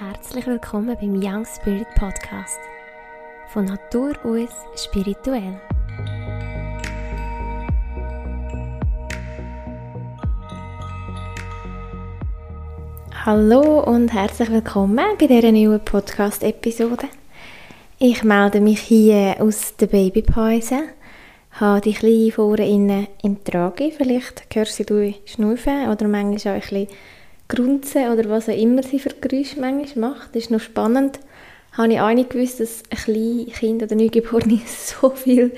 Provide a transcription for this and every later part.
Herzlich willkommen beim Young Spirit Podcast. Von Natur aus spirituell. Hallo und herzlich willkommen bei dieser neuen Podcast-Episode. Ich melde mich hier aus der Babypause. Habe die Kleine vorne innen im Trage. Vielleicht hörst du sie schnaufen oder manchmal auch ein bisschen grunzen oder was auch immer sie für Geräusche manchmal macht. Das ist noch spannend. Habe ich auch nicht gewusst, dass ein kleines Kind oder Neugeborene so viel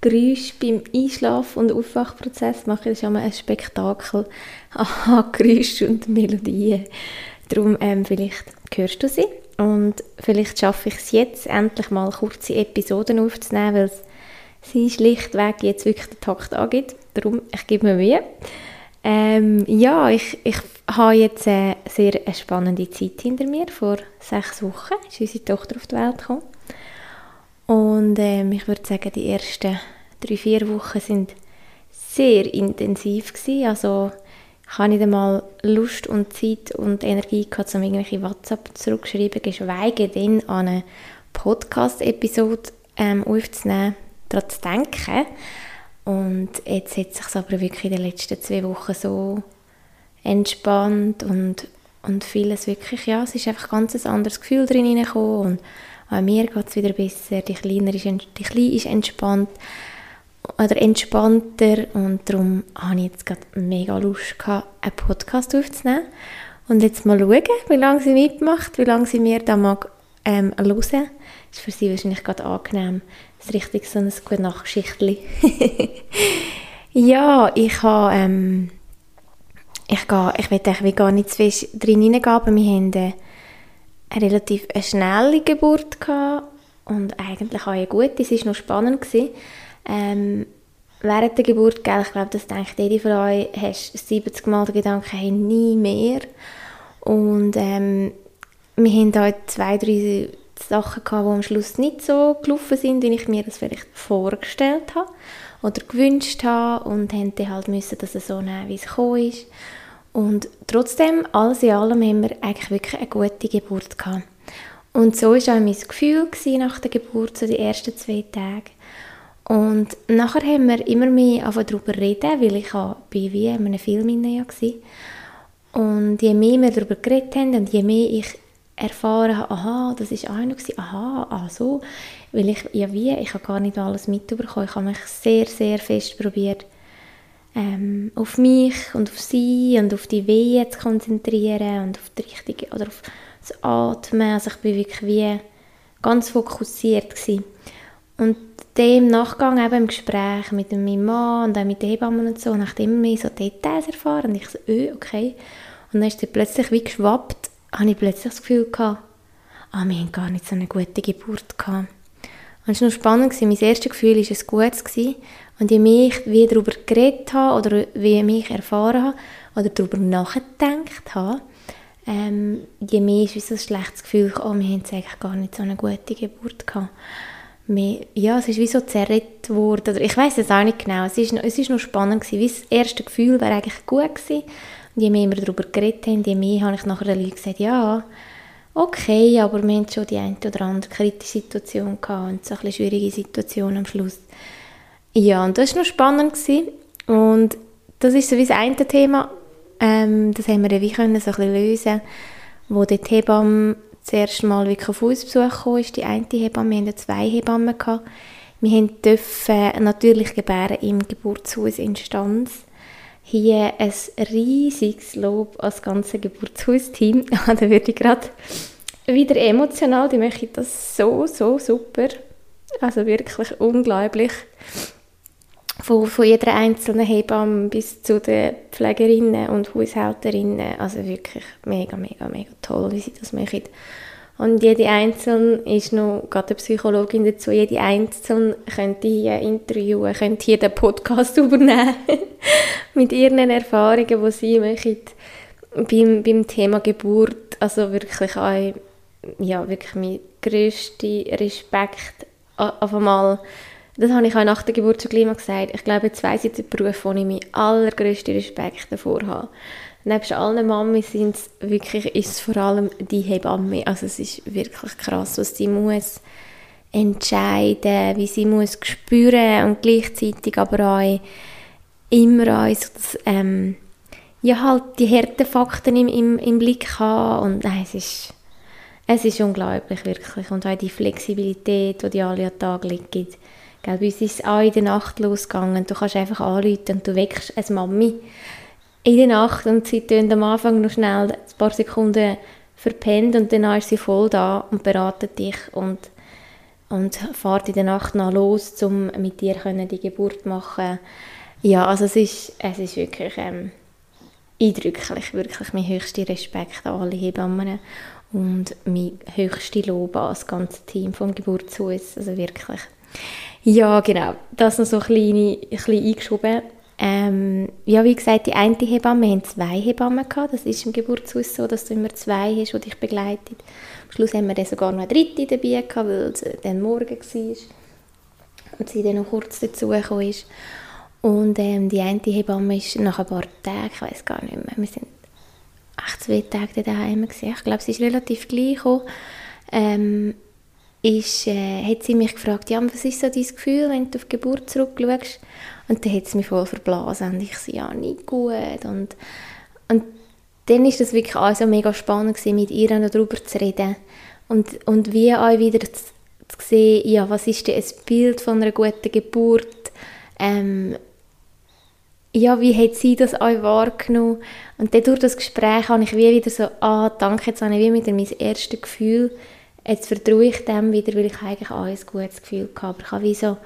Geräusche beim Einschlafen- und Aufwachprozess machen. Das ist immer ein Spektakel an Geräuschen und Melodien. Darum, ähm, vielleicht hörst du sie. Und vielleicht schaffe ich es jetzt, endlich mal kurze Episoden aufzunehmen, weil sie schlichtweg jetzt wirklich den Takt angeht. Darum, ich gebe mir Mühe. Ähm, ja, ich, ich habe jetzt eine sehr spannende Zeit hinter mir. Vor sechs Wochen ist unsere Tochter auf die Welt gekommen. Und ähm, ich würde sagen, die ersten drei, vier Wochen sind sehr intensiv gewesen. Also ich habe nicht einmal Lust und Zeit und Energie gehabt, um irgendwelche WhatsApp zurückzuschreiben, geschweige denn an eine Podcast-Episode ähm, aufzunehmen, daran zu denken. Und jetzt hat es sich aber wirklich in den letzten zwei Wochen so entspannt und, und vieles wirklich, ja, es ist einfach ganz ein anderes Gefühl drin hineingekommen und auch mir geht es wieder besser, die Kleine ist, die Kleine ist entspannt oder entspannter und darum habe ich jetzt gerade mega Lust gehabt, einen Podcast aufzunehmen und jetzt mal schauen, wie lange sie mitmacht, wie lange sie mir da mag ähm, hören. Ist für sie wahrscheinlich gerade angenehm. Ist richtig so ein gute Nachgeschichtli. ja, ich habe, ähm, ich gehe, ich will eigentlich gar nicht zu viel drin hineingehen, aber wir haben eine, eine relativ eine schnelle Geburt gehabt und eigentlich auch eine gute. Es war noch spannend. Gewesen. Ähm, während der Geburt, gell, ich glaube, das denkt jede euch, hast 70 Mal den Gedanken, hey, nie mehr. Und ähm, wir haben da zwei, drei Sachen gehabt, die am Schluss nicht so gelaufen sind, wie ich mir das vielleicht vorgestellt habe oder gewünscht habe und haben dann halt müssen, dass es so nehmen, wie es gekommen ist. Und trotzdem, alles in allem, haben wir eigentlich wirklich eine gute Geburt gehabt. Und so war auch mein Gefühl nach der Geburt, so die ersten zwei Tage. Und nachher haben wir immer mehr darüber reden, weil ich war wie in einem Film war. Und je mehr wir darüber geredet haben und je mehr ich erfahren habe, aha, das ist einer gewesen, aha, ah so, weil ich, ja wie, ich habe gar nicht alles mitbekommen, ich habe mich sehr, sehr fest probiert, ähm, auf mich und auf sie und auf die Wehen zu konzentrieren und auf die richtige, oder auf das Atmen, also ich bin wirklich wie ganz fokussiert gewesen. Und dem Nachgang eben im Gespräch mit meinem Mann und auch mit den Hebammen und so, nachdem immer mehr so Details erfahren und ich so, öh, okay. Und dann ist dann plötzlich wie geschwappt, habe ich plötzlich das Gefühl gehabt, ah, wir haben gar nicht so eine gute Geburt gehabt. Und es war noch spannend, mein erstes Gefühl war ein gutes. Und je mehr ich wie darüber geredet habe oder wie ich erfahren habe oder darüber nachgedacht habe, ähm, je mehr ist wie ein schlechtes Gefühl, oh, wir haben eigentlich gar nicht so eine gute Geburt gehabt. Ja, es ist wie so zerrettet worden. Ich weiß es auch nicht genau. Es ist, es ist noch spannend gewesen. Wie das erste Gefühl wäre eigentlich gut gewesen. Und je mehr wir darüber geredet haben, je mehr habe ich nachher den Leuten gesagt, ja, okay, aber wir haben schon die eine oder andere kritische Situation gehabt und so eine schwierige Situation am Schluss. Ja, und das war noch spannend. Gewesen. Und das ist so wie das eine Thema, ähm, das haben wir wie können so ein bisschen lösen, wo die Hebamme das erste Mal wirklich auf uns Besuch kam, ist die eine Hebamme, wir hatten zwei Hebammen. Gehabt. Wir durften natürlich gebären im Geburtshaus Instanz hier ein riesiges Lob als ganze Geburtshausteam. da würde ich gerade wieder emotional, die möchte das so, so super. Also wirklich unglaublich. Von, von jeder einzelnen Hebamme bis zu den Pflegerinnen und Haushälterinnen. Also wirklich mega, mega, mega toll, wie sie das machen. Und jede Einzelne ist noch, gerade eine Psychologin dazu, jede Einzelne könnte hier interviewen, könnte hier den Podcast übernehmen mit ihren Erfahrungen, die sie machen beim, beim Thema Geburt. Also wirklich auch, ja, wirklich mein grösster Respekt auf einmal das habe ich auch nach der Geburt zu Klima gesagt. Ich glaube, jetzt weiss ich den Beruf, wo ich meinen allergrößten Respekt davor habe. Nebst allen Mami sind wirklich, ist es vor allem die Hebamme. Also es ist wirklich krass, was sie muss entscheiden, wie sie muss spüren und gleichzeitig aber auch immer auch das, ähm, ja halt die harten Fakten im, im, im Blick haben und nein, es ist es ist unglaublich, wirklich. Und auch die Flexibilität, die die alle an Tag legen. Gell, bei uns ist es auch in der Nacht losgegangen. Du kannst einfach anrufen und du weckst eine Mami in der Nacht und sie tun am Anfang noch schnell ein paar Sekunden verpennt und dann ist sie voll da und beratet dich und, und fährt in der Nacht noch los, um mit dir die Geburt machen. Ja, also es ist, es ist wirklich ähm, eindrücklich, wirklich mein höchster Respekt an alle Hebammen und mein höchstes Lob an das ganze Team vom Geburtshaus, also wirklich. Ja, genau, das noch so ein kleine, ein bisschen eingeschoben. Ähm, ja, wie gesagt, die eine Hebamme, wir haben zwei Hebammen gehabt, das ist im Geburtshaus so, dass du immer zwei hast, die dich begleiten. Am Schluss haben wir dann sogar noch eine dritte dabei gehabt, weil es dann morgen war und sie dann noch kurz dazugekommen ist. Und ähm, die eine Hebamme ist nach ein paar Tagen, ich weiß gar nicht mehr, wir sind echt zwei Tage daheim gewesen. Ich glaube, sie ist relativ gleich gekommen. Ähm, ist, äh, hat sie mich gefragt, ja, was ist so dein Gefühl, wenn du auf die Geburt zurückschaust? Und dann hat sie mich voll verblasen und ich so, ja, nicht gut. Und, und dann ist das wirklich auch so mega spannend gewesen, mit ihr darüber zu reden und, und wie auch wieder zu, zu sehen, ja, was ist denn ein Bild von einer guten Geburt, ähm, ja, wie hat sie das auch wahrgenommen? Und dann durch das Gespräch habe ich wie wieder so, ah, danke, jetzt habe ich wie wieder mein erstes Gefühl, jetzt vertraue ich dem wieder, weil ich eigentlich auch ein gutes Gefühl hatte. Aber ich habe wie so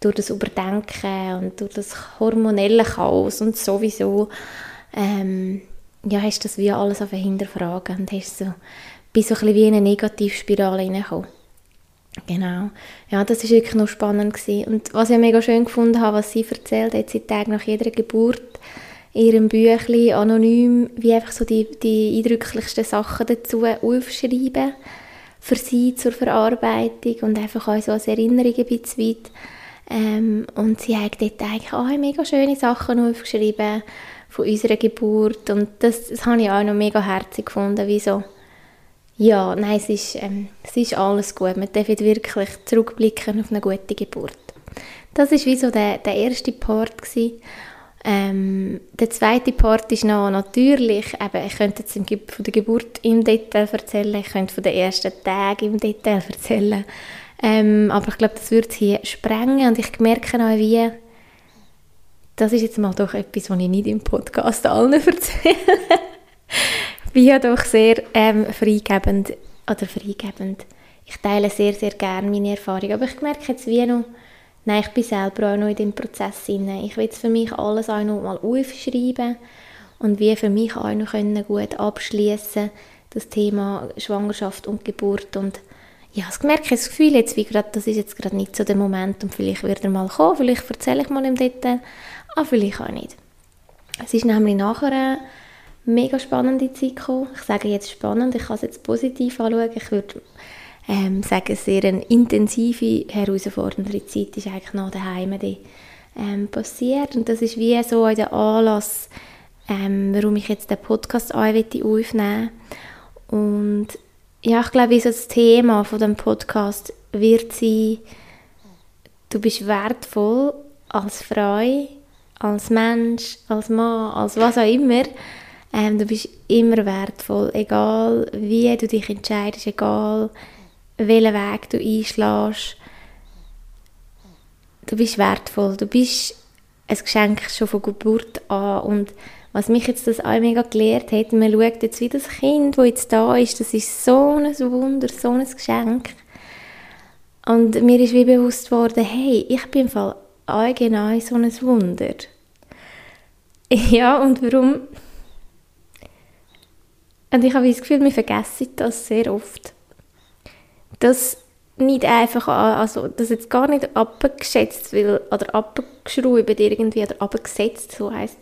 durch das Überdenken und durch das hormonelle Chaos und sowieso, ähm, ja, hast das wie alles auf hinterfragen und hast so, bist so ein bisschen wie in eine Negativspirale hineingekommen. Genau. Ja, das war wirklich noch spannend gewesen. Und was ich mega schön gefunden habe, was sie erzählt hat, sie Tag nach jeder Geburt in ihrem Büchlein anonym, wie einfach so die, die eindrücklichsten Sachen dazu aufschreiben für sie zur Verarbeitung und einfach auch so als Erinnerung ein bisschen weit. Ähm, und sie hat dort eigentlich auch mega schöne Sachen aufgeschrieben von unserer Geburt und das, das habe ich auch noch mega herzig gefunden, wie so ja, nein, es ist, ähm, es ist alles gut. Man darf wirklich zurückblicken auf eine gute Geburt. Das war wie so der, der erste Part. Ähm, der zweite Part ist noch natürlich, eben, ich könnte jetzt von der Geburt im Detail erzählen, ich könnte von den ersten Tagen im Detail erzählen, ähm, aber ich glaube, das würde hier sprengen und ich merke auch, wie, das ist jetzt mal doch etwas, was ich nicht im Podcast allen erzähle. Bin ja doch sehr ähm, freigebend, oder freigebend. Ich teile sehr, sehr gerne meine Erfahrung, aber ich merke jetzt wie noch, nein, ich bin selber auch noch in dem Prozess inne. Ich will für mich alles auch noch mal aufschreiben und wie für mich auch noch können gut abschließen das Thema Schwangerschaft und Geburt und ja, ich merke das Gefühl jetzt, wie grad, das ist jetzt gerade nicht so der Moment und vielleicht wird er mal kommen, vielleicht erzähle ich mal im Detail, aber vielleicht auch nicht. Es ist nämlich nachher mega spannende Zeit gekommen. Ich sage jetzt spannend, ich kann es jetzt positiv anschauen. Ich würde ähm, sagen, sehr eine intensive, herausfordernde Zeit ist eigentlich nach daheim die, ähm, passiert. Und das ist wie so der Anlass, ähm, warum ich jetzt den Podcast aufnehmen Und ja, ich glaube, das Thema von dem Podcast wird sein, du bist wertvoll als Frau, als Mensch, als Mann, als was auch immer. Ähm, du bist immer wertvoll, egal wie du dich entscheidest, egal welchen Weg du einschlägst. Du bist wertvoll, du bist ein Geschenk schon von Geburt an und was mich jetzt das auch mega gelehrt hat, man schaut jetzt wie das Kind, das jetzt da ist, das ist so ein Wunder, so ein Geschenk. Und mir ist wie bewusst worden, hey, ich bin im Fall allgemein so ein Wunder. Ja, und warum und ich habe das Gefühl, wir vergessen das sehr oft. Das nicht einfach, also das jetzt gar nicht abgeschätzt will, oder abgeschraubt irgendwie, oder abgesetzt, so heisst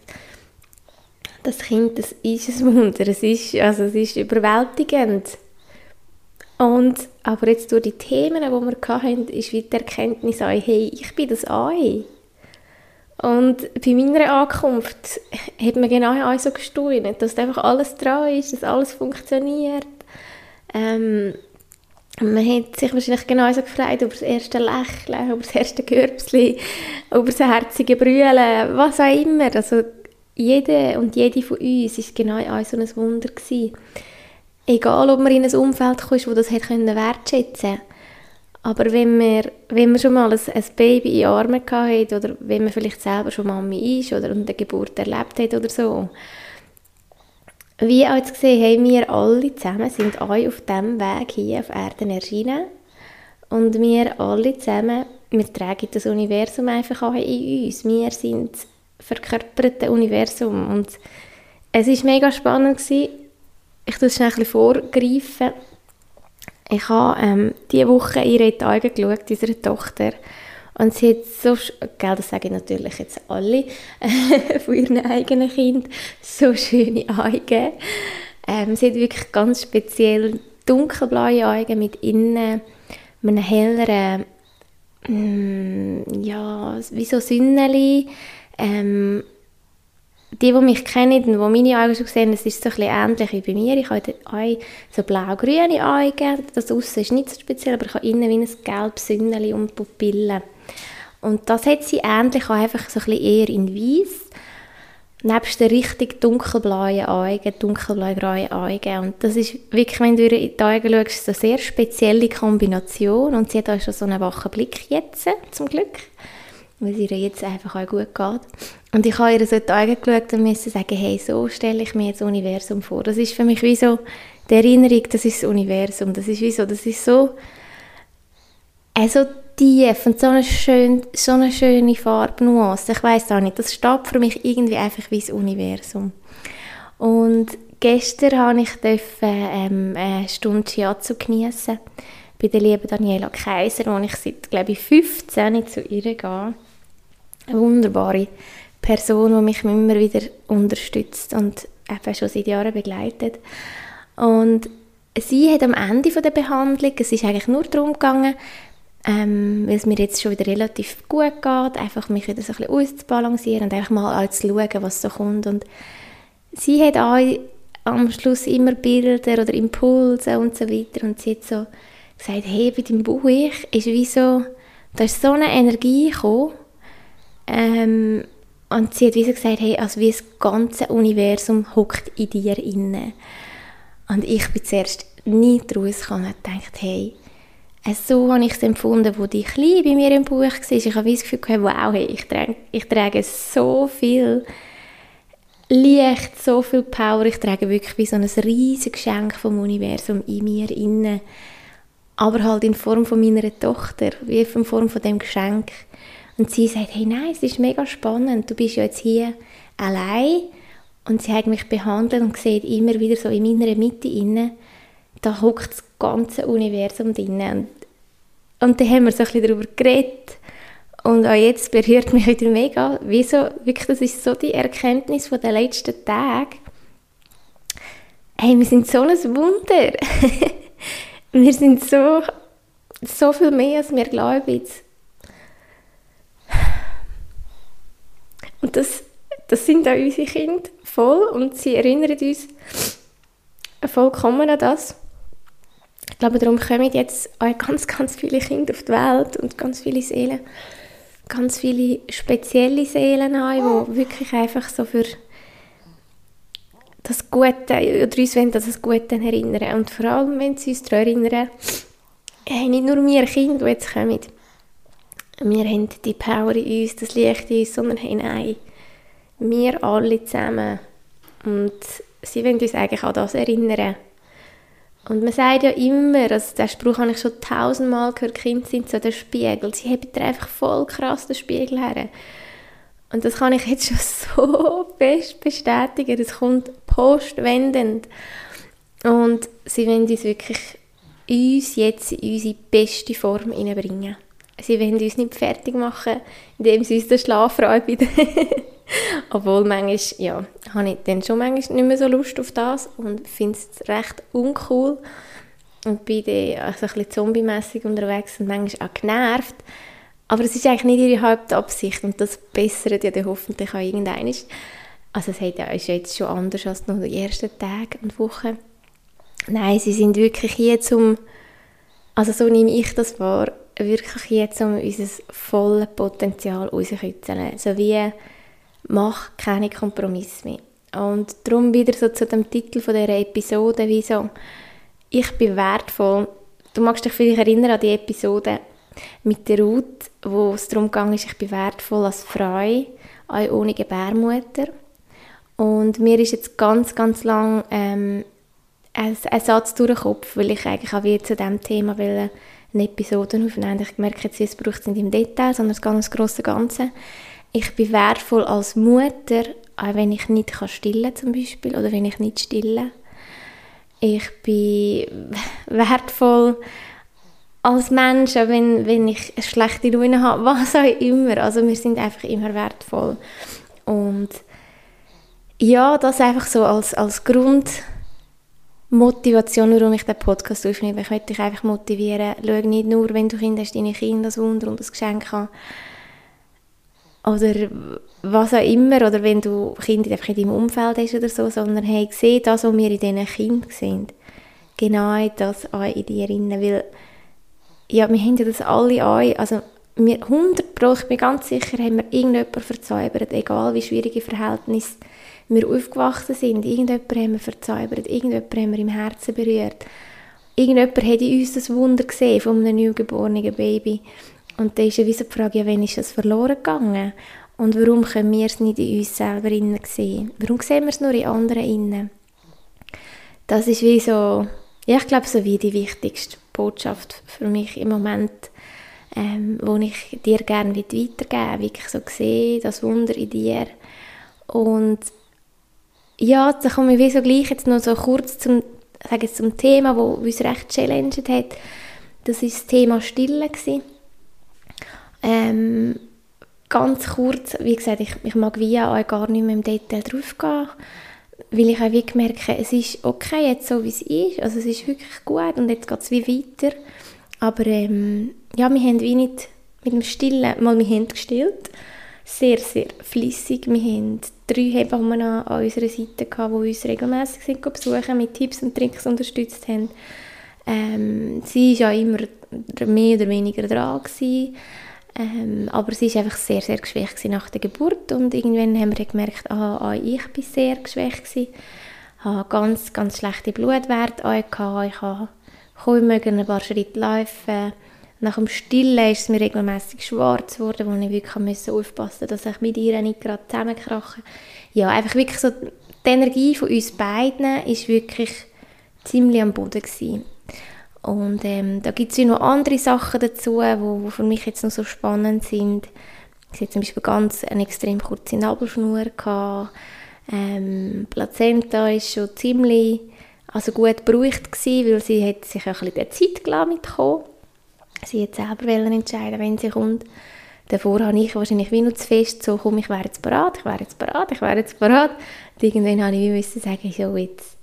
das Kind, das ist ein Wunder, es ist, also es ist überwältigend. Und, aber jetzt durch die Themen, die wir hatten, ist wieder die Erkenntnis, hey, ich bin das auch. Und bei meiner Ankunft hat man genau auch so gestaunt, dass einfach alles dran ist, dass alles funktioniert. Ähm, man hat sich wahrscheinlich genauso gefreut über das erste Lächeln, über das erste Körbchen, über das herzige Brüllen, was auch immer. Also jede und jede von uns war genau auch so ein Wunder. Gewesen. Egal, ob man in ein Umfeld kommt, wo das hat können wertschätzen aber wenn man, wenn man schon mal ein, ein Baby in den Armen hatte oder wenn man vielleicht selber schon Mami ist oder eine Geburt erlebt hat oder so, wie auch gesehen haben wir alle zusammen sind alle auf diesem Weg hier auf Erden erschienen und wir alle zusammen, wir tragen das Universum einfach auch in uns. Wir sind das verkörperte Universum und es war mega spannend gewesen. Ich tue es schnell ein bisschen vorgreifen. Ich habe ähm, diese Woche ihre Augen geschaut, unserer Tochter. Und sie hat so, gell, das sage ich natürlich jetzt alle, von ihren eigenen Kindern, so schöne Augen. Ähm, sie hat wirklich ganz speziell dunkelblaue Augen mit innen einem helleren, mm, ja, wie so Sünneli. Ähm, die, die mich kennen und die meine Augen schon sehen, es ist so ein ähnlich wie bei mir. Ich habe auch so blau-grüne Augen. Das Aussen ist nicht so speziell, aber ich habe innen wie ein gelbes Sünneli und Pupillen. Und das hat sie ähnlich auch einfach so ein bisschen eher in weiß. Nebst den richtig dunkelblauen Augen, dunkelblau-grauen Augen. Und das ist wirklich, wenn du in die Augen schaust, eine sehr spezielle Kombination. Und sie hat auch schon so einen wachen Blick jetzt, zum Glück. Weil es ihr jetzt einfach auch gut geht. Und ich habe ihr so in die Augen geschaut und musste sagen, hey, so stelle ich mir das Universum vor. Das ist für mich wie so die Erinnerung, das ist das Universum. Das ist wie so, das ist so, also tief und so eine, schön, so eine schöne Farbnuance. Ich weiß auch nicht, das steht für mich irgendwie einfach wie das Universum. Und gestern habe ich dürfen, ähm, eine Stunde Shiatsu geniessen bei der lieben Daniela Kaiser, wo ich seit, glaube ich, 15 zu ihr gehe. Eine wunderbare Person, die mich immer wieder unterstützt und eben schon seit Jahren begleitet. Und sie hat am Ende der Behandlung, es ist eigentlich nur darum gegangen, ähm, weil es mir jetzt schon wieder relativ gut geht, einfach mich wieder so ein bisschen auszubalancieren und einfach mal zu schauen, was so kommt. Und sie hat auch am Schluss immer Bilder oder Impulse und so weiter und sie hat so gesagt, hey, bei deinem Buch ist wie so, da ist so eine Energie gekommen, ähm, und sie hat wie so gesagt, hey, also wie das ganze Universum hockt in dir inne. Und ich bin zuerst nicht rausgekommen und dachte, hey, so habe ich es empfunden, wo die Kleine bei mir im Buch war. Ich habe das Gefühl, wow, hey, ich, trage, ich trage so viel Licht, so viel Power. Ich trage wirklich wie so ein riesiges Geschenk vom Universum in mir inne. Aber halt in Form von meiner Tochter, wie in Form von dem Geschenk. Und sie sagt, hey, nein, es ist mega spannend. Du bist ja jetzt hier allein. Und sie hat mich behandelt und sieht immer wieder so in meiner Mitte inne, da hockt das ganze Universum drin. Und, und dann haben wir so ein bisschen darüber geredet. Und auch jetzt berührt mich wieder mega. Wieso, wirklich, das ist so die Erkenntnis von den letzten Tagen. Hey, wir sind so ein Wunder. wir sind so, so viel mehr, als wir glauben. Und das, das sind auch unsere Kinder voll und sie erinnern uns vollkommen an das. Ich glaube, darum kommen jetzt auch ganz, ganz viele Kinder auf die Welt und ganz viele Seelen, ganz viele spezielle Seelen an, die wirklich einfach so für das Gute, oder uns wollen das Gute erinnern. Und vor allem, wenn sie uns daran erinnern, hey, nicht nur wir Kinder, die jetzt kommen, wir haben die Power in uns, das Licht in uns, sondern hey, nein, wir alle zusammen. Und sie wollen uns eigentlich an das erinnern. Und man sagt ja immer, also den Spruch habe ich schon tausendmal gehört, Kinder sind so der Spiegel. Sie haben einfach voll krass den Spiegel her. Und das kann ich jetzt schon so fest bestätigen. Das kommt postwendend. Und sie wollen uns wirklich uns jetzt in unsere beste Form hineinbringen. Sie wollen uns nicht fertig machen, indem sie uns den Schlaf räumen. Obwohl manchmal, ja, habe ich dann schon manchmal nicht mehr so Lust auf das und finde es recht uncool und bin dann also ein bisschen zombie unterwegs und manchmal auch genervt. Aber es ist eigentlich nicht ihre Hauptabsicht und das bessert ja dann hoffentlich auch irgendein. Also es hat ja, ist jetzt schon anders als noch die ersten Tage und Wochen. Nein, sie sind wirklich hier zum, also so nehme ich das wahr, wirklich hier um unser volles Potenzial rauszukitzeln. So wie, mach keine Kompromisse mehr. Und darum wieder so zu dem Titel von dieser Episode, wie ich bin wertvoll. Du magst dich vielleicht erinnern an die Episode mit der Ruth, wo es darum ging, ich bin wertvoll als Frau, auch ohne Gebärmutter. Und mir ist jetzt ganz, ganz lang ähm, ein, ein Satz durch den Kopf, weil ich eigentlich auch wieder zu diesem Thema will eine Episode aufnehmen. Ich merke jetzt, es braucht es nicht im Detail, sondern das ganz große Ganze. Ich bin wertvoll als Mutter, auch wenn ich nicht kann stillen zum Beispiel oder wenn ich nicht stille. Ich bin wertvoll als Mensch, auch wenn, wenn ich eine schlechte Laune habe, was auch immer. Also wir sind einfach immer wertvoll. Und ja, das einfach so als, als Grundmotivation, warum ich den Podcast aufnehme. Ich möchte dich einfach motivieren. Schau nicht nur, wenn du Kinder hast, deine Kinder das Wunder und das Geschenk haben. Oder was auch immer. Oder wenn du Kinder einfach in deinem Umfeld hast oder so. Sondern hey, sehe das, was wir in diesen Kindern sehen. Genau das auch in dir drin. Weil, ja, wir haben ja das alle an. Also, wir 100 Pro, ich bin ganz sicher, haben wir irgendjemanden verzaubert, egal wie schwierige Verhältnisse wir aufgewachsen sind. Irgendjemand haben wir verzaubert, irgendjemand haben wir im Herzen berührt. Irgendjemand hat in uns das Wunder gesehen von einem neugeborenen Baby. Und dann ist ja die Frage, ja, wann ist das verloren gegangen? Und warum können wir es nicht in uns selber innen sehen? Warum sehen wir es nur in anderen innen? Das ist wie so, ja, ich glaube, so wie die wichtigste Botschaft für mich im Moment, ähm, wo ich dir gerne weitergeben. Wirklich so sehen, das Wunder in dir. Und ja, da komme ich wie so gleich jetzt noch so kurz zum, sage jetzt zum Thema, wo uns recht challenged hat. Das war das Thema Stille. Ähm, ganz kurz, wie gesagt, ich, ich mag wie auch gar nicht mehr im Detail drauf gehen, weil ich auch wie gemerkt es ist okay jetzt so, wie es ist, also es ist wirklich gut und jetzt geht es wie weiter, aber ähm, ja, wir haben wie nicht mit dem Stillen, mal wir haben gestillt, sehr, sehr flüssig. Wir haben drei Hebammen an unserer Seite, gehabt, die uns regelmässig sind besuchen, mit Tipps und Tricks unterstützt haben. Ähm, sie war ja immer mehr oder weniger dran. Gewesen. Ähm, aber sie war einfach sehr, sehr geschwächt nach der Geburt und irgendwann haben wir gemerkt, ah, ah, ich war sehr geschwächt. Ich hatte ganz, ganz schlechte Blutwerte. Ich konnte ein paar Schritte laufen nach dem Stillen ist es mir regelmäßig schwarz geworden, wo ich wirklich musste aufpassen dass ich mit ihr nicht gerade zusammenkrache. Ja, einfach wirklich so, die Energie von uns beiden ist wirklich ziemlich am Boden gewesen. Und ähm, da gibt es noch andere Sachen dazu, wo, wo für mich jetzt noch so spannend sind. Sie hat zum Beispiel ganz eine extrem kurze Nabelschnur gehabt. Ähm, Plazenta ist schon ziemlich also gut beruhigt gewesen, weil sie hat sich auch ein bisschen Zeit gelassen mitkommen sie jetzt selber entscheiden wenn sie kommt. Davor habe ich wahrscheinlich wie noch zu fest so, komm, ich wäre jetzt bereit, ich wäre jetzt bereit, ich wäre jetzt bereit. Und irgendwann habe ich wie müssen sagen, so jetzt,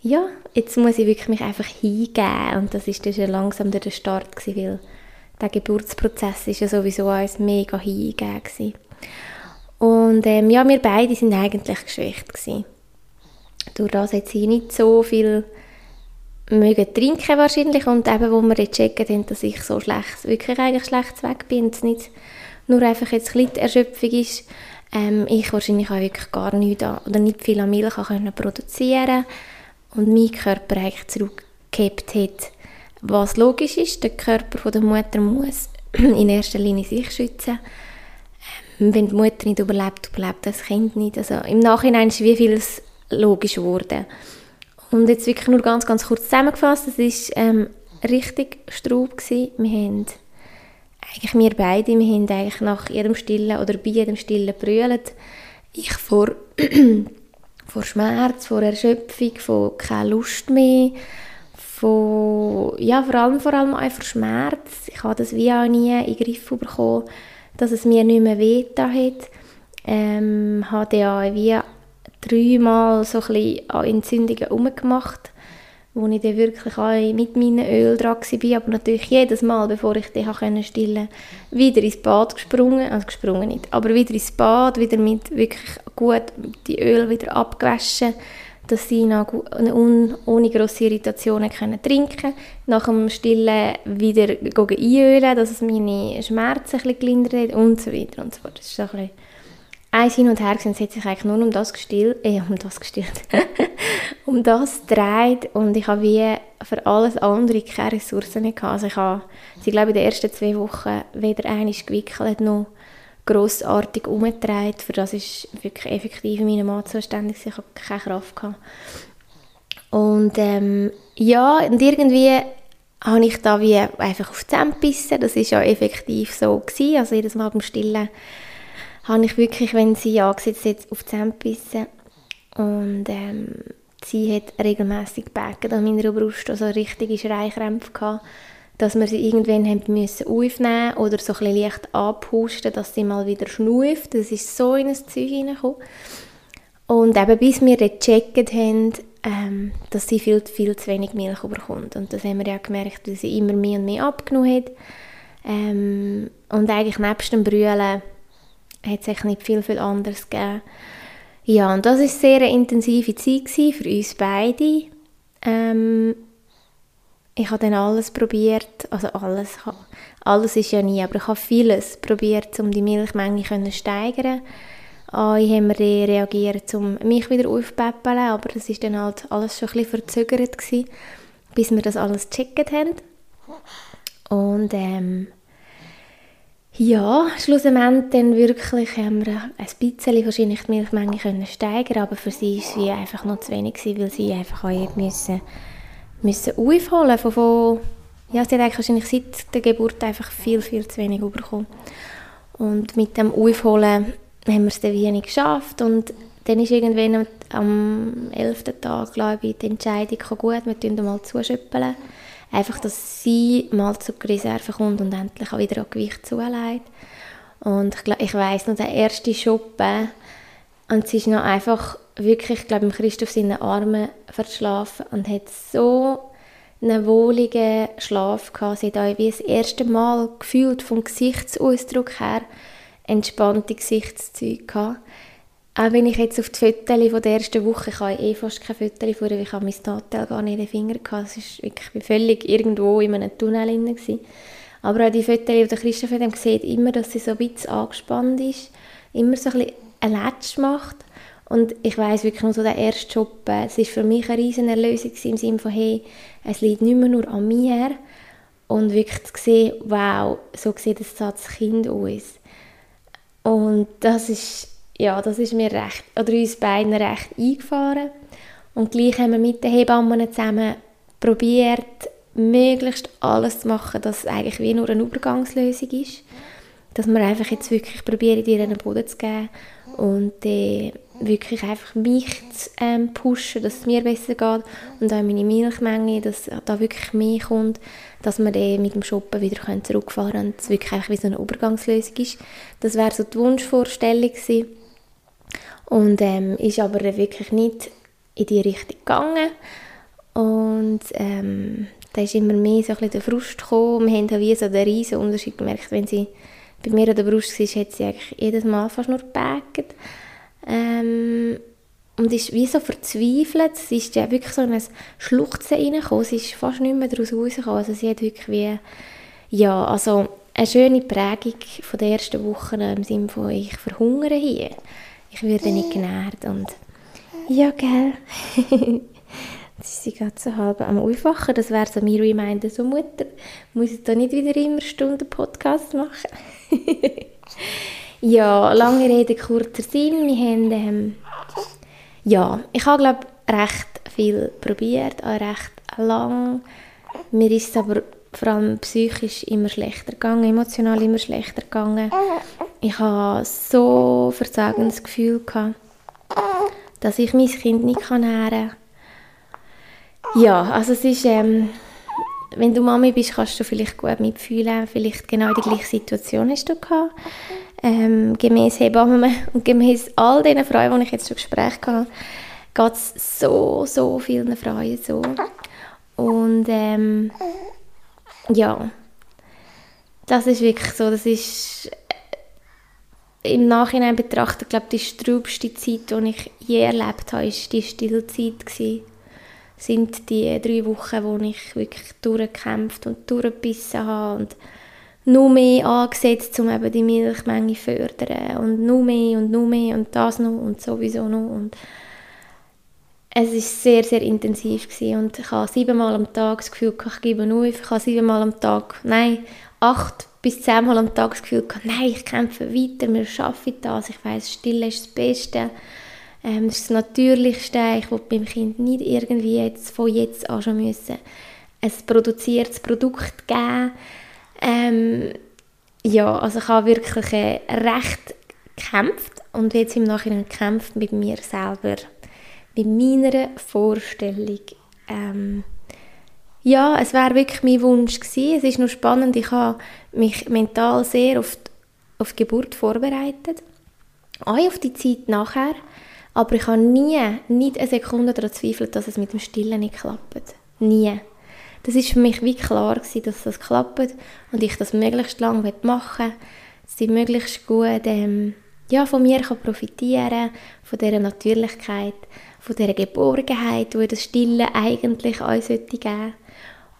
ja, jetzt muss ich wirklich mich einfach hingeben. Und das ist dann langsam der Start gewesen, weil der Geburtsprozess ist ja sowieso alles mega hingegeben gewesen. Und ähm, ja, wir beide sind eigentlich geschwächt gewesen. Durch das hat sie nicht so viel mögen trinken wahrscheinlich und eben, wo wir jetzt checken haben, dass ich so schlecht, wirklich eigentlich schlecht weg bin und es nicht nur einfach jetzt Erschöpfung ist, ähm, ich wahrscheinlich auch wirklich gar nicht oder nicht viel an Milch können produzieren und mein Körper eigentlich zurückgehabt hat, was logisch ist, der Körper der Mutter muss in erster Linie sich schützen. Ähm, wenn die Mutter nicht überlebt, überlebt das Kind nicht. Also im Nachhinein ist wie vieles logisch geworden. Und jetzt wirklich nur ganz, ganz kurz zusammengefasst, es war ähm, richtig Straub. Gewesen. Wir haben, eigentlich wir beide, wir haben eigentlich nach jedem Stillen oder bei jedem Stillen brüllt. Ich vor, vor Schmerz, vor Erschöpfung, von keine Lust mehr, von, ja, vor allem, vor allem einfach Schmerz. Ich habe das wie auch nie in den Griff bekommen, dass es mir nicht mehr weh hat. Ähm, habe ja wie dreimal so ein bisschen an Entzündungen herumgemacht, wo ich dann wirklich auch mit meinem Öl dran war, aber natürlich jedes Mal, bevor ich den stillen konnte, wieder ins Bad gesprungen, also gesprungen nicht, aber wieder ins Bad, wieder mit wirklich gut die Öl wieder abgewaschen, dass sie noch ohne grosse Irritationen können trinken. Nach dem Stillen wieder einölen, dass es meine Schmerzen ein bisschen gelindert hat und so weiter und so fort. Das ist ein bisschen ein Hin und Her gewesen. Es hat sich eigentlich nur um das gestillt, äh, um das gestillt, um das gedreht und ich habe wie für alles andere keine Ressourcen mehr gehabt. Also ich habe, sie glaube in den ersten zwei Wochen weder einiges gewickelt noch grossartig umgedreht. Für das ist wirklich effektiv mein Mann zuständig. Ich habe keine Kraft gehabt. Und ähm, ja, und irgendwie habe ich da wie einfach auf die Zähne gebissen. Das ist ja effektiv so gewesen. Also jedes Mal beim Stillen habe ich wirklich, wenn sie angesetzt hat, auf die Zähne gebissen. Und ähm, sie hat regelmäßig gebäcken an meiner Brust, also richtige Schreikrämpfe gehabt dass wir sie irgendwann haben müssen aufnehmen oder so ein leicht abhusten, dass sie mal wieder schnuft. Das ist so in ein Zeug hineingekommen. Und eben bis wir gecheckt haben, ähm, dass sie viel, viel zu wenig Milch bekommt. Und das haben wir ja gemerkt, weil sie immer mehr und mehr abgenommen hat. Ähm, und eigentlich nebst dem Brüllen hat es nicht viel, viel anderes gegeben. Ja, und das war sehr eine intensive Zeit für uns beide. Ähm, ich habe dann alles probiert, also alles, alles ist ja nie, aber ich habe vieles probiert, um die Milchmenge zu steigern. Alle haben reagiert, um mich wieder aufzupäppeln, aber das ist dann halt alles schon ein bisschen verzögert gewesen, bis wir das alles gecheckt haben. Und ähm, ja, schlussendlich dann wirklich haben wir ein bisschen wahrscheinlich die Milchmenge können steigern, aber für sie war sie einfach noch zu wenig gewesen, weil sie einfach auch müssen müssen aufholen von, von ja, sie hat eigentlich wahrscheinlich seit der Geburt einfach viel, viel zu wenig bekommen. Und mit dem Aufholen haben wir es dann wenig geschafft und dann ist irgendwann am 11. Tag, glaube ich, die Entscheidung gut, wir tun mal zuschüppeln. Einfach, dass sie mal zur Reserve kommt und endlich auch wieder an Gewicht zulegt. Und ich, ich weiss noch, der erste Schuppen, und sie ist noch einfach wirklich, ich glaube, im Christoph seinen Armen verschlafen und hat so einen wohligen Schlaf gehabt. Sie hat wie das erste Mal gefühlt vom Gesichtsausdruck her entspannte Gesichtszüge gehabt. Auch wenn ich jetzt auf die Fotos von der ersten Woche, ich habe eh fast keine Fotos vor, weil ich mein Tatel gar nicht in den Fingern hatte. Ist wirklich, ich völlig irgendwo in einem Tunnel drin. Aber auch die Fotos, die Christoph hat, sieht immer, dass sie so ein bisschen angespannt ist. Immer so ein bisschen ein Letsch macht. Und ich weiß wirklich nur so der erste Job, äh, es ist für mich eine riesen Erlösung im Sinne von, hey, es liegt nicht mehr nur an mir und wirklich zu sehen, wow, so sieht das Kind aus. Und das ist, ja, das ist mir recht, oder uns beiden recht eingefahren. Und gleich haben wir mit den Hebammen zusammen probiert, möglichst alles zu machen, dass es eigentlich wie nur eine Übergangslösung ist. Dass wir einfach jetzt wirklich probieren, ihr einen Boden zu geben und äh, wirklich einfach mich zu ähm, pushen, dass es mir besser geht und auch meine Milchmenge, dass da wirklich mehr kommt, dass wir dann mit dem Shoppen wieder zurückfahren können und es wirklich einfach wie so eine Übergangslösung ist. Das wäre so die Wunschvorstellung gewesen. Und ähm, ist aber wirklich nicht in die Richtung gegangen. Und ähm, da ist immer mehr so ein bisschen der Frust gekommen. Wir haben wie so den riesen Unterschied gemerkt, wenn sie bei mir an der Brust war, hat sie eigentlich jedes Mal fast nur gebackt. Ähm, und ist wie so verzweifelt. Sie ist ja wirklich so in ein Schluchzen reingekommen. Sie ist fast nicht mehr daraus rausgekommen. Also sie hat wirklich wie, ja, also eine schöne Prägung von der ersten Woche im Sinne von, ich verhungere hier. Ich werde nicht genährt und ja, gell. Jetzt ist sie gerade so halb am Aufwachen. Das wäre so mein Reminder, so Mutter, muss ich da nicht wieder immer Stunden Podcast machen? ja, lange Rede, kurzer Sinn. Wir haben, ähm, ja, ich habe, glaube recht viel probiert, auch recht lang. Mir ist es aber vor allem psychisch immer schlechter gegangen, emotional immer schlechter gegangen. Ich hatte so versagendes Gefühl, dass ich mein Kind nicht ernähren kann ja, also es ist, ähm, wenn du Mami bist, kannst du vielleicht gut mitfühlen, vielleicht genau die gleiche Situation hast du gehabt. Ähm, gemäß Hebammen und gemäß all diesen Frauen, die ich jetzt schon Gespräche hatte, geht es so, so vielen Frauen so. Und ähm, ja, das ist wirklich so, das ist äh, im Nachhinein betrachtet, glaube die strubste Zeit, die ich je erlebt habe, ist die Stillzeit gewesen. Sind die drei Wochen, wo ich wirklich durchgekämpft und durchgebissen habe und nur mehr angesetzt, um eben die Milchmenge zu fördern und nur mehr und nur mehr und das noch und sowieso noch und es war sehr, sehr intensiv gewesen. und ich habe siebenmal am Tag das Gefühl, ich gebe auf, ich habe siebenmal am Tag, nein, acht bis zehnmal am Tag das Gefühl, nein, ich kämpfe weiter, wir schaffen das, ich weiß, Stille ist das Beste, ähm, das ist das Natürlichste, ich will meinem Kind nicht irgendwie jetzt von jetzt an schon müssen ein produziertes Produkt geben, ähm, ja, also ich habe wirklich äh, recht gekämpft und jetzt im Nachhinein gekämpft mit mir selber, mit meiner Vorstellung. Ähm, ja, es wäre wirklich mein Wunsch gewesen. Es ist noch spannend, ich habe mich mental sehr auf die, auf die Geburt vorbereitet, auch auf die Zeit nachher, aber ich habe nie, nicht eine Sekunde daran zweifelt, dass es mit dem Stillen nicht klappt. Nie das ist für mich wie klar gewesen, dass das klappt und ich das möglichst lange machen will, dass sie möglichst gut ähm, ja, von mir kann profitieren von dieser Natürlichkeit, von dieser Geborgenheit, die das Stille eigentlich uns geben sollte.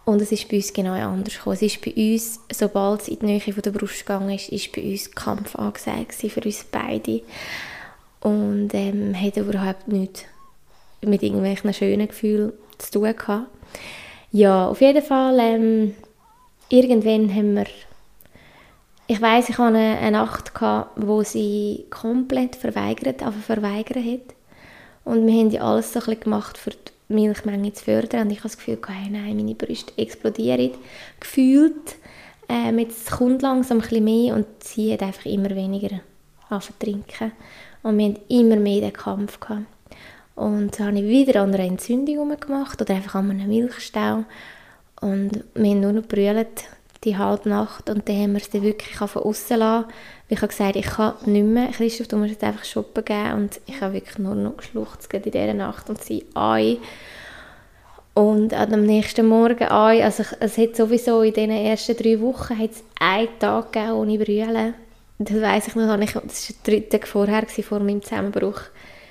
Und es ist bei uns genau anders gekommen. Es ist bei uns, sobald es in die Nähe von der Brust gegangen ist, ist bei uns Kampf angesagt für uns beide. Und ähm, hat überhaupt nichts mit irgendwelchen schönen Gefühlen zu tun gehabt. Ja, auf jeden Fall, ähm, irgendwann haben wir, ich weiß, ich hatte eine, Nacht, gehabt, wo sie komplett verweigert, aber verweigert hat. Und wir haben ja alles so ein gemacht, für die Milchmenge zu fördern. Und ich habe das Gefühl, hey, nein, meine Brüste explodieren. Gefühlt, ähm, jetzt kommt langsam ein bisschen mehr und sie hat einfach immer weniger trinken. Und wir haben immer mehr den Kampf gehabt. Und dann habe ich wieder an einer Entzündung gemacht oder einfach an einem Milchstau. Und wir haben nur noch brüllt die halbe Nacht und dann haben wir es wirklich von außen lassen. Ich habe gesagt, ich kann nicht mehr, Christoph, du musst jetzt einfach shoppen gehen. Und ich habe wirklich nur noch geschluchzt in dieser Nacht und sie ein. Und am nächsten Morgen ein. Also es hat sowieso in diesen ersten drei Wochen einen Tag gegeben ohne Brüllen. Das weiss ich noch, das war der dritte vorher, vor meinem Zusammenbruch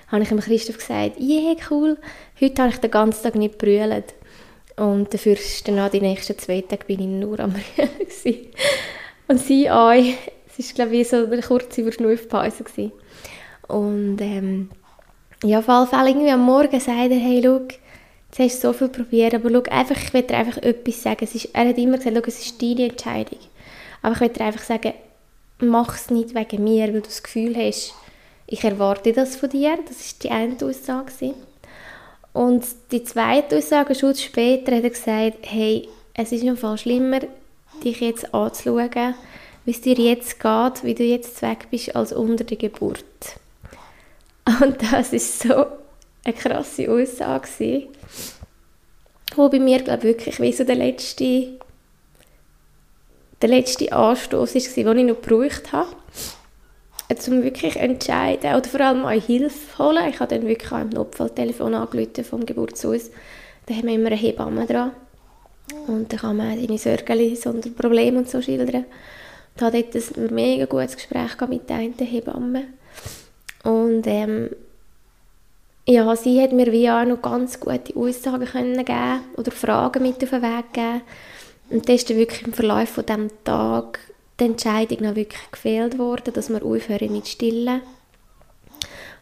habe ich dem Christoph gesagt, yeah, cool, heute habe ich den ganzen Tag nicht brüllt. Und dafür ist dann die nächsten zwei Tage bin ich nur am Brüllen. Und sie auch. Es war, glaube ich, so eine kurze Verschnaufpause. Und ähm, ja, auf alle Fälle irgendwie am Morgen sagt er, hey, schau, jetzt hast du so viel probiert, aber schau, einfach, ich will dir einfach etwas sagen. Es ist, er hat immer gesagt, schau, es ist deine Entscheidung. Aber ich will dir einfach sagen, mach es nicht wegen mir, weil du das Gefühl hast, ich erwarte das von dir. Das ist die eine Aussage. Und die zweite Aussage, schon später, hat er gesagt, hey, es ist im Fall schlimmer, dich jetzt anzuschauen, wie es dir jetzt geht, wie du jetzt weg bist, als unter der Geburt. Und das ist so eine krasse Aussage gewesen, wo bei mir, glaube wirklich wie so der letzte, der letzte Anstoß war, den ich noch gebraucht habe um wirklich entscheiden oder vor allem auch Hilfe holen. Ich habe dann wirklich auch im Notfalltelefon angerufen vom Geburtshaus. Da haben wir immer eine Hebamme dran. Und dann kann man deine Sorgen, sondern Probleme und so schildern. Ich hatte dort ein mega gutes Gespräch mit der einen Hebamme. Und ähm, ja, sie hat mir wie auch noch ganz gute Aussagen können geben oder Fragen mit auf den Weg geben. Und das ist dann wirklich im Verlauf von diesem Tag die Entscheidung noch wirklich gefehlt worden, dass wir aufhören mit Stillen.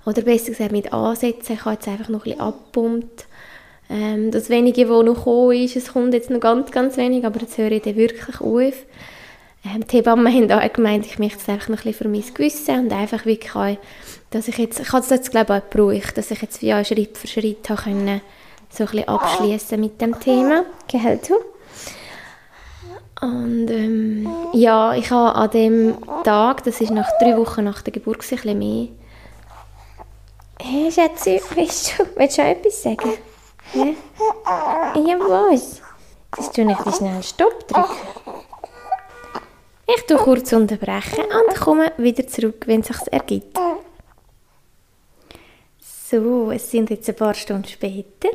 Oder besser gesagt mit Ansätzen. Ich habe jetzt einfach noch ein bisschen abgepumpt. Ähm, das Wenige, das noch gekommen ist, es kommt jetzt noch ganz, ganz wenig, aber jetzt höre ich dann wirklich auf. Ähm, die Hebammen haben auch gemeint, ich möchte es einfach noch ein bisschen für mein Gewissen und einfach wirklich auch, dass ich jetzt, ich habe es jetzt glaube ich auch gebraucht, dass ich jetzt wie auch Schritt für Schritt habe können, so ein bisschen abschließen mit dem Thema. Gell, du? Und ähm, ja, ich habe an dem Tag, das ist nach drei Wochen nach der Geburt, ein bisschen mehr. Hey Schätze, willst du, willst du auch etwas sagen? Hä? Ja, was? Das tue ich schnell Stopp drücken. Ich tue kurz unterbrechen und komme wieder zurück, wenn es sich ergibt. So, es sind jetzt ein paar Stunden später.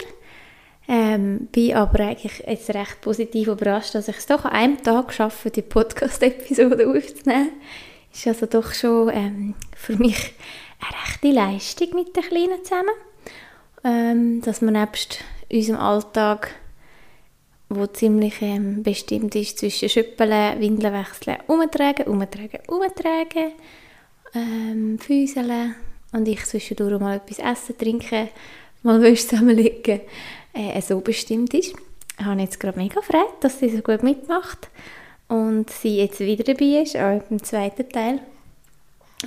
Äh, Ähm, bin aber eigentlich jetzt recht positiv überrascht, dass ich es doch an einem Tag geschafft die Podcast-Episode aufzunehmen. Ist also doch schon ähm, für mich eine rechte Leistung mit den Kleinen zusammen. Ähm, dass man nebst unserem Alltag, wo ziemlich ähm, bestimmt ist zwischen Schüppeln, Windeln wechseln, umtragen, umtragen, umtragen, ähm, füßeln und ich zwischendurch mal etwas essen, trinken, mal Wäsche zusammenlegen, äh, so bestimmt ist. Ich habe jetzt gerade mega gefreut, dass sie so gut mitmacht und sie jetzt wieder dabei ist, auch im zweiten Teil,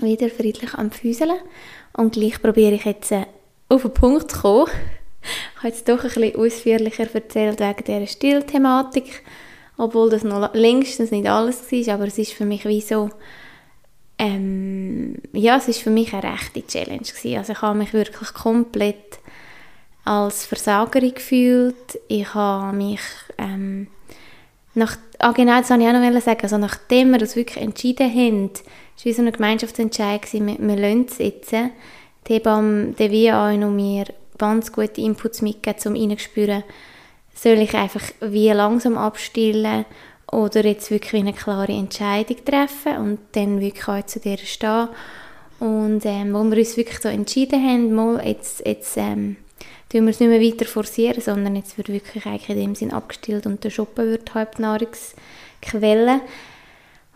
wieder friedlich am Füßeln und gleich probiere ich jetzt äh, auf den Punkt zu kommen. Ich habe jetzt doch ein bisschen ausführlicher erzählt wegen dieser Stillthematik, obwohl das noch längstens nicht alles war, aber es ist für mich wie so, ähm, ja, es ist für mich eine rechte Challenge gewesen. Also ich habe mich wirklich komplett als Versagerin gefühlt. Ich habe mich ähm, nach, ah genau, das wollte ich auch noch sagen, also nachdem wir das wirklich entschieden haben, es war wie so ein Gemeinschaftsentscheid, gewesen, wir, wir lassen es jetzt, die Hebamme, der VA und mir ganz gute Inputs mitgegeben, um reinzuspüren, soll ich einfach wie langsam abstillen oder jetzt wirklich eine klare Entscheidung treffen und dann wirklich auch zu dir stehen. Und ähm, wo wir uns wirklich so entschieden haben, mal jetzt, jetzt ähm, tun wir es nicht mehr weiter forcieren, sondern jetzt wird wirklich eigentlich in dem Sinn abgestillt und der Shoppen wird Hauptnahrungsquelle.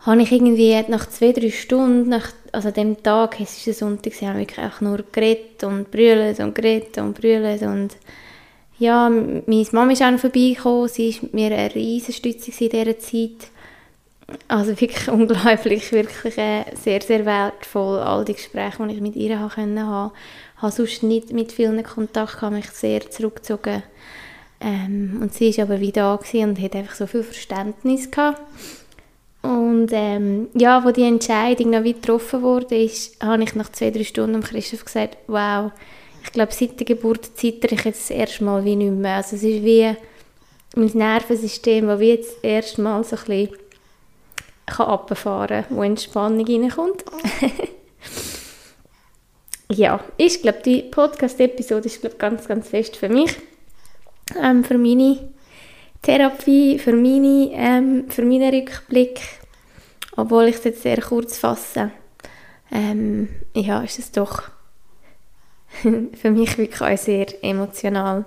Habe ich irgendwie nach zwei, drei Stunden, nach, also dem Tag, es ist ein Sonntag, habe ich wirklich auch nur geredet und brüllt und geredet und brüllt und ja, meine Mama ist auch noch vorbeigekommen, sie war mir eine riesige Stütze in dieser Zeit. Also wirklich unglaublich, wirklich äh, sehr, sehr wertvoll, all die Gespräche, die ich mit ihr haben konnte. Ich habe sonst nicht mit vielen Kontakt, habe mich sehr zurückgezogen. Ähm, und sie war aber wieder da und hat einfach so viel Verständnis gehabt. Und ähm, ja, wo die Entscheidung noch weit getroffen wurde, ist, habe ich nach zwei, drei Stunden Christoph gesagt, wow, ich glaube, seit der Geburt zittere ich jetzt das erste Mal wie nicht mehr. Also es ist wie mein Nervensystem, das wie jetzt das erste Mal so ein bisschen runterfahren kann, wo Entspannung reinkommt. ja, ich glaube, die Podcast-Episode ist glaub, ganz, ganz fest für mich, ähm, für meine Therapie, für, meine, ähm, für meinen Rückblick, obwohl ich es jetzt sehr kurz fasse. Ähm, ja, ist es doch für mich wirklich auch sehr emotional.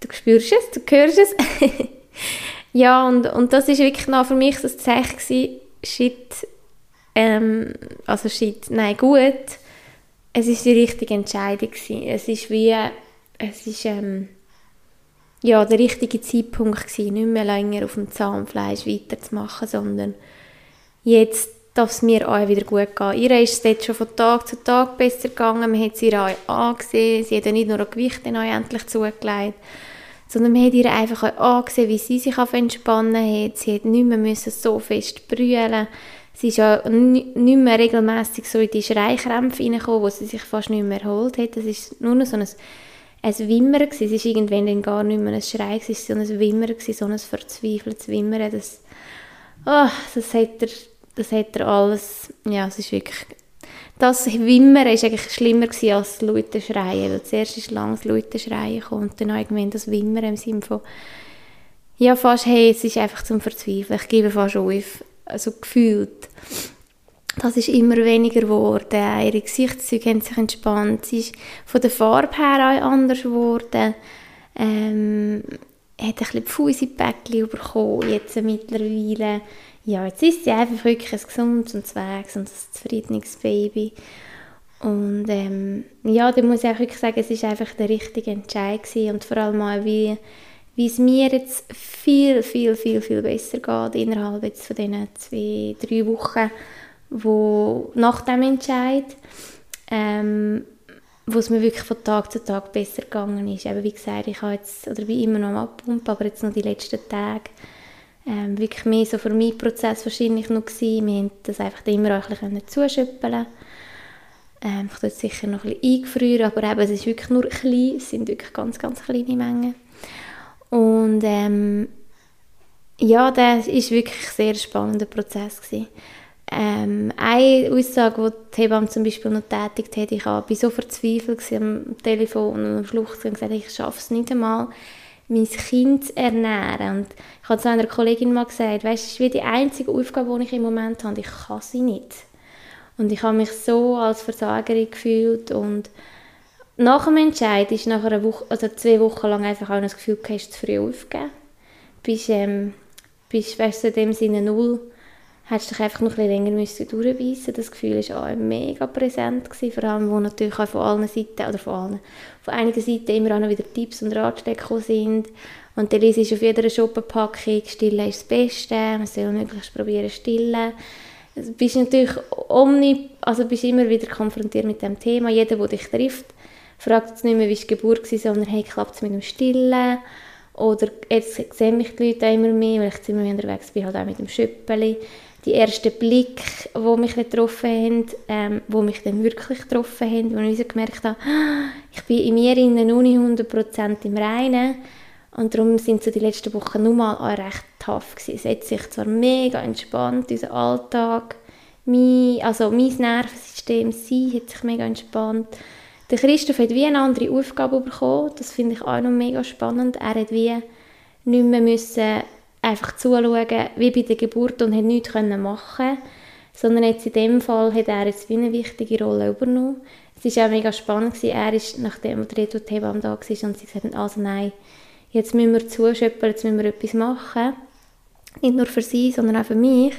Du spürst es, du hörst es. ja, und, und das ist wirklich noch für mich das Zeichen gewesen, shit, ähm, also shit, nein, gut. Es ist die richtige Entscheidung gewesen. Es ist wie, es ist, ähm, ja, der richtige Zeitpunkt gewesen, nicht mehr länger auf dem Zahnfleisch weiterzumachen, sondern jetzt darf es mir auch wieder gut gehen. Ihr ist es jetzt schon von Tag zu Tag besser gegangen. Man hat sie ihr auch angesehen. Sie hat nicht nur ein Gewicht endlich zugelegt, sondern man hat ihr einfach auch angesehen, wie sie sich entspannen hat. Sie hat nicht mehr müssen so fest brüllen Sie ist auch nicht mehr regelmäßig so in die Schreikrämpfe reingekommen, wo sie sich fast nicht mehr erholt hat. Das ist nur noch so ein, ein Wimmern gewesen. Es ist irgendwann dann gar nicht mehr ein Schrei, es war so ein Wimmern, so ein verzweifeltes Wimmern. Das, oh, das hat er das hat er alles, ja, es ist wirklich, das Wimmern war eigentlich schlimmer als das laute Schreien, weil zuerst ist langes laute Schreien und dann irgendwann das Wimmern im Sinne von, ja, fast, hey, es ist einfach zum Verzweifeln, ich gebe fast auf, also gefühlt. Das ist immer weniger geworden, ihre Gesichtszüge haben sich entspannt, sie ist von der Farbe her auch anders geworden, ähm, hat ein bisschen Pfusi-Päckchen bekommen, jetzt mittlerweile, ja, jetzt ist sie einfach wirklich ein gesundes und zwegs und ein zufriedenes Baby. Und ähm, ja, da muss ich auch wirklich sagen, es ist einfach der richtige Entscheid gewesen. und vor allem auch, wie, wie es mir jetzt viel, viel, viel, viel besser geht innerhalb jetzt von diesen zwei, drei Wochen, wo nach dem Entscheid, ähm, wo es mir wirklich von Tag zu Tag besser gegangen ist. Eben, wie gesagt, ich habe jetzt, oder bin immer noch am Abpumpen, aber jetzt noch die letzten Tage ähm, wirklich mehr so für meinen Prozess wahrscheinlich noch gewesen. Wir haben das einfach immer ein bisschen zuschüppeln ähm, Ich tue es sicher noch ein bisschen eingefrieren, aber eben, es ist wirklich nur klein, es sind wirklich ganz, ganz kleine Mengen. Und ähm, ja, das ist wirklich ein sehr spannender Prozess gewesen. Ähm, eine Aussage, die die Hebamme zum Beispiel noch tätigt hat, ich war so verzweifelt am Telefon und am Schlucht und gesagt, ich schaffe es nicht einmal, mein Kind zu ernähren. Und ich habe zu einer Kollegin mal gesagt, weißt, es ist wie die einzige Aufgabe, die ich im Moment habe, ich kann sie nicht. Und ich habe mich so als Versagerin gefühlt und nach dem Entscheid ist nach einer Woche, also zwei Wochen lang einfach auch das Gefühl, du hast zu früh aufgegeben. Bist, ähm, bist weißt du, in dem Sinne null hättest dich einfach noch ein länger müssen durchbeissen Das Gefühl war auch mega präsent, gewesen, vor allem, wo natürlich auch von allen Seiten, oder von allen, von einigen Seiten immer auch noch wieder Tipps und Ratschläge sind. Und der Lise ist auf jeder Shoppenpackung, stillen ist das Beste, man soll möglichst probieren stillen. Du bist natürlich omni, also bist immer wieder konfrontiert mit dem Thema. Jeder, der dich trifft, fragt jetzt nicht mehr, wie die Geburt war, sondern hey, klappt es mit dem Stillen? Oder jetzt sehen mich die Leute immer mehr, weil ich immer mehr unterwegs bin, halt auch mit dem Schöppeli die ersten Blicke, die mich getroffen haben, ähm, die mich dann wirklich getroffen haben, wo ich so gemerkt habe, ich bin in mir innen noch nicht 100% im Reinen. Und darum sind so die letzten Wochen nur mal auch recht tough gewesen. Es hat sich zwar mega entspannt, unser Alltag, mein, also mein Nervensystem, sie hat sich mega entspannt. Der Christoph hat wie eine andere Aufgabe bekommen, das finde ich auch noch mega spannend. Er hat wie nicht mehr müssen einfach zuschauen, wie bei der Geburt und hat nichts machen sondern jetzt in dem Fall hat er jetzt wie eine wichtige Rolle übernommen. Es war auch mega spannend, gewesen. er ist, nachdem der Edward Hebamme da war und sie gesagt hat, also nein, jetzt müssen wir zuschöpfen, jetzt müssen wir etwas machen. Nicht nur für sie, sondern auch für mich,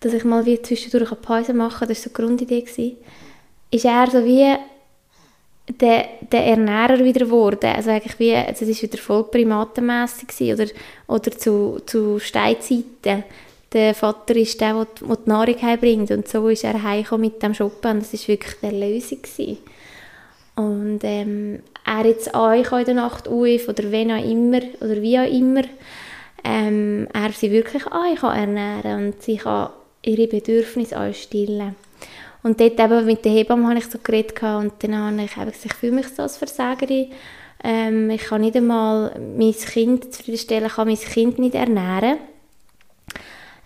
dass ich mal wie zwischendurch eine Pause machen kann, das war so die Grundidee. Gewesen. Ist er so wie der, der Ernährer wieder geworden. Also eigentlich wie, also es war wieder voll primatenmässig oder, oder zu, zu Steinzeiten. Der Vater ist der, der die, die Nahrung heimbringt und so ist er heimgekommen mit dem Shoppen und das war wirklich die Lösung. Gewesen. Und ähm, er jetzt euch in der Nacht auf oder wenn auch immer oder wie auch immer, ähm, er sie wirklich euch ernähren und sie kann ihre Bedürfnisse auch stillen. Und dort eben mit der Hebamme habe ich so geredet und dann habe ich eben gesagt, ich fühle mich so als Versagerin. Ähm, ich kann nicht einmal mein Kind zufriedenstellen, kann mein Kind nicht ernähren.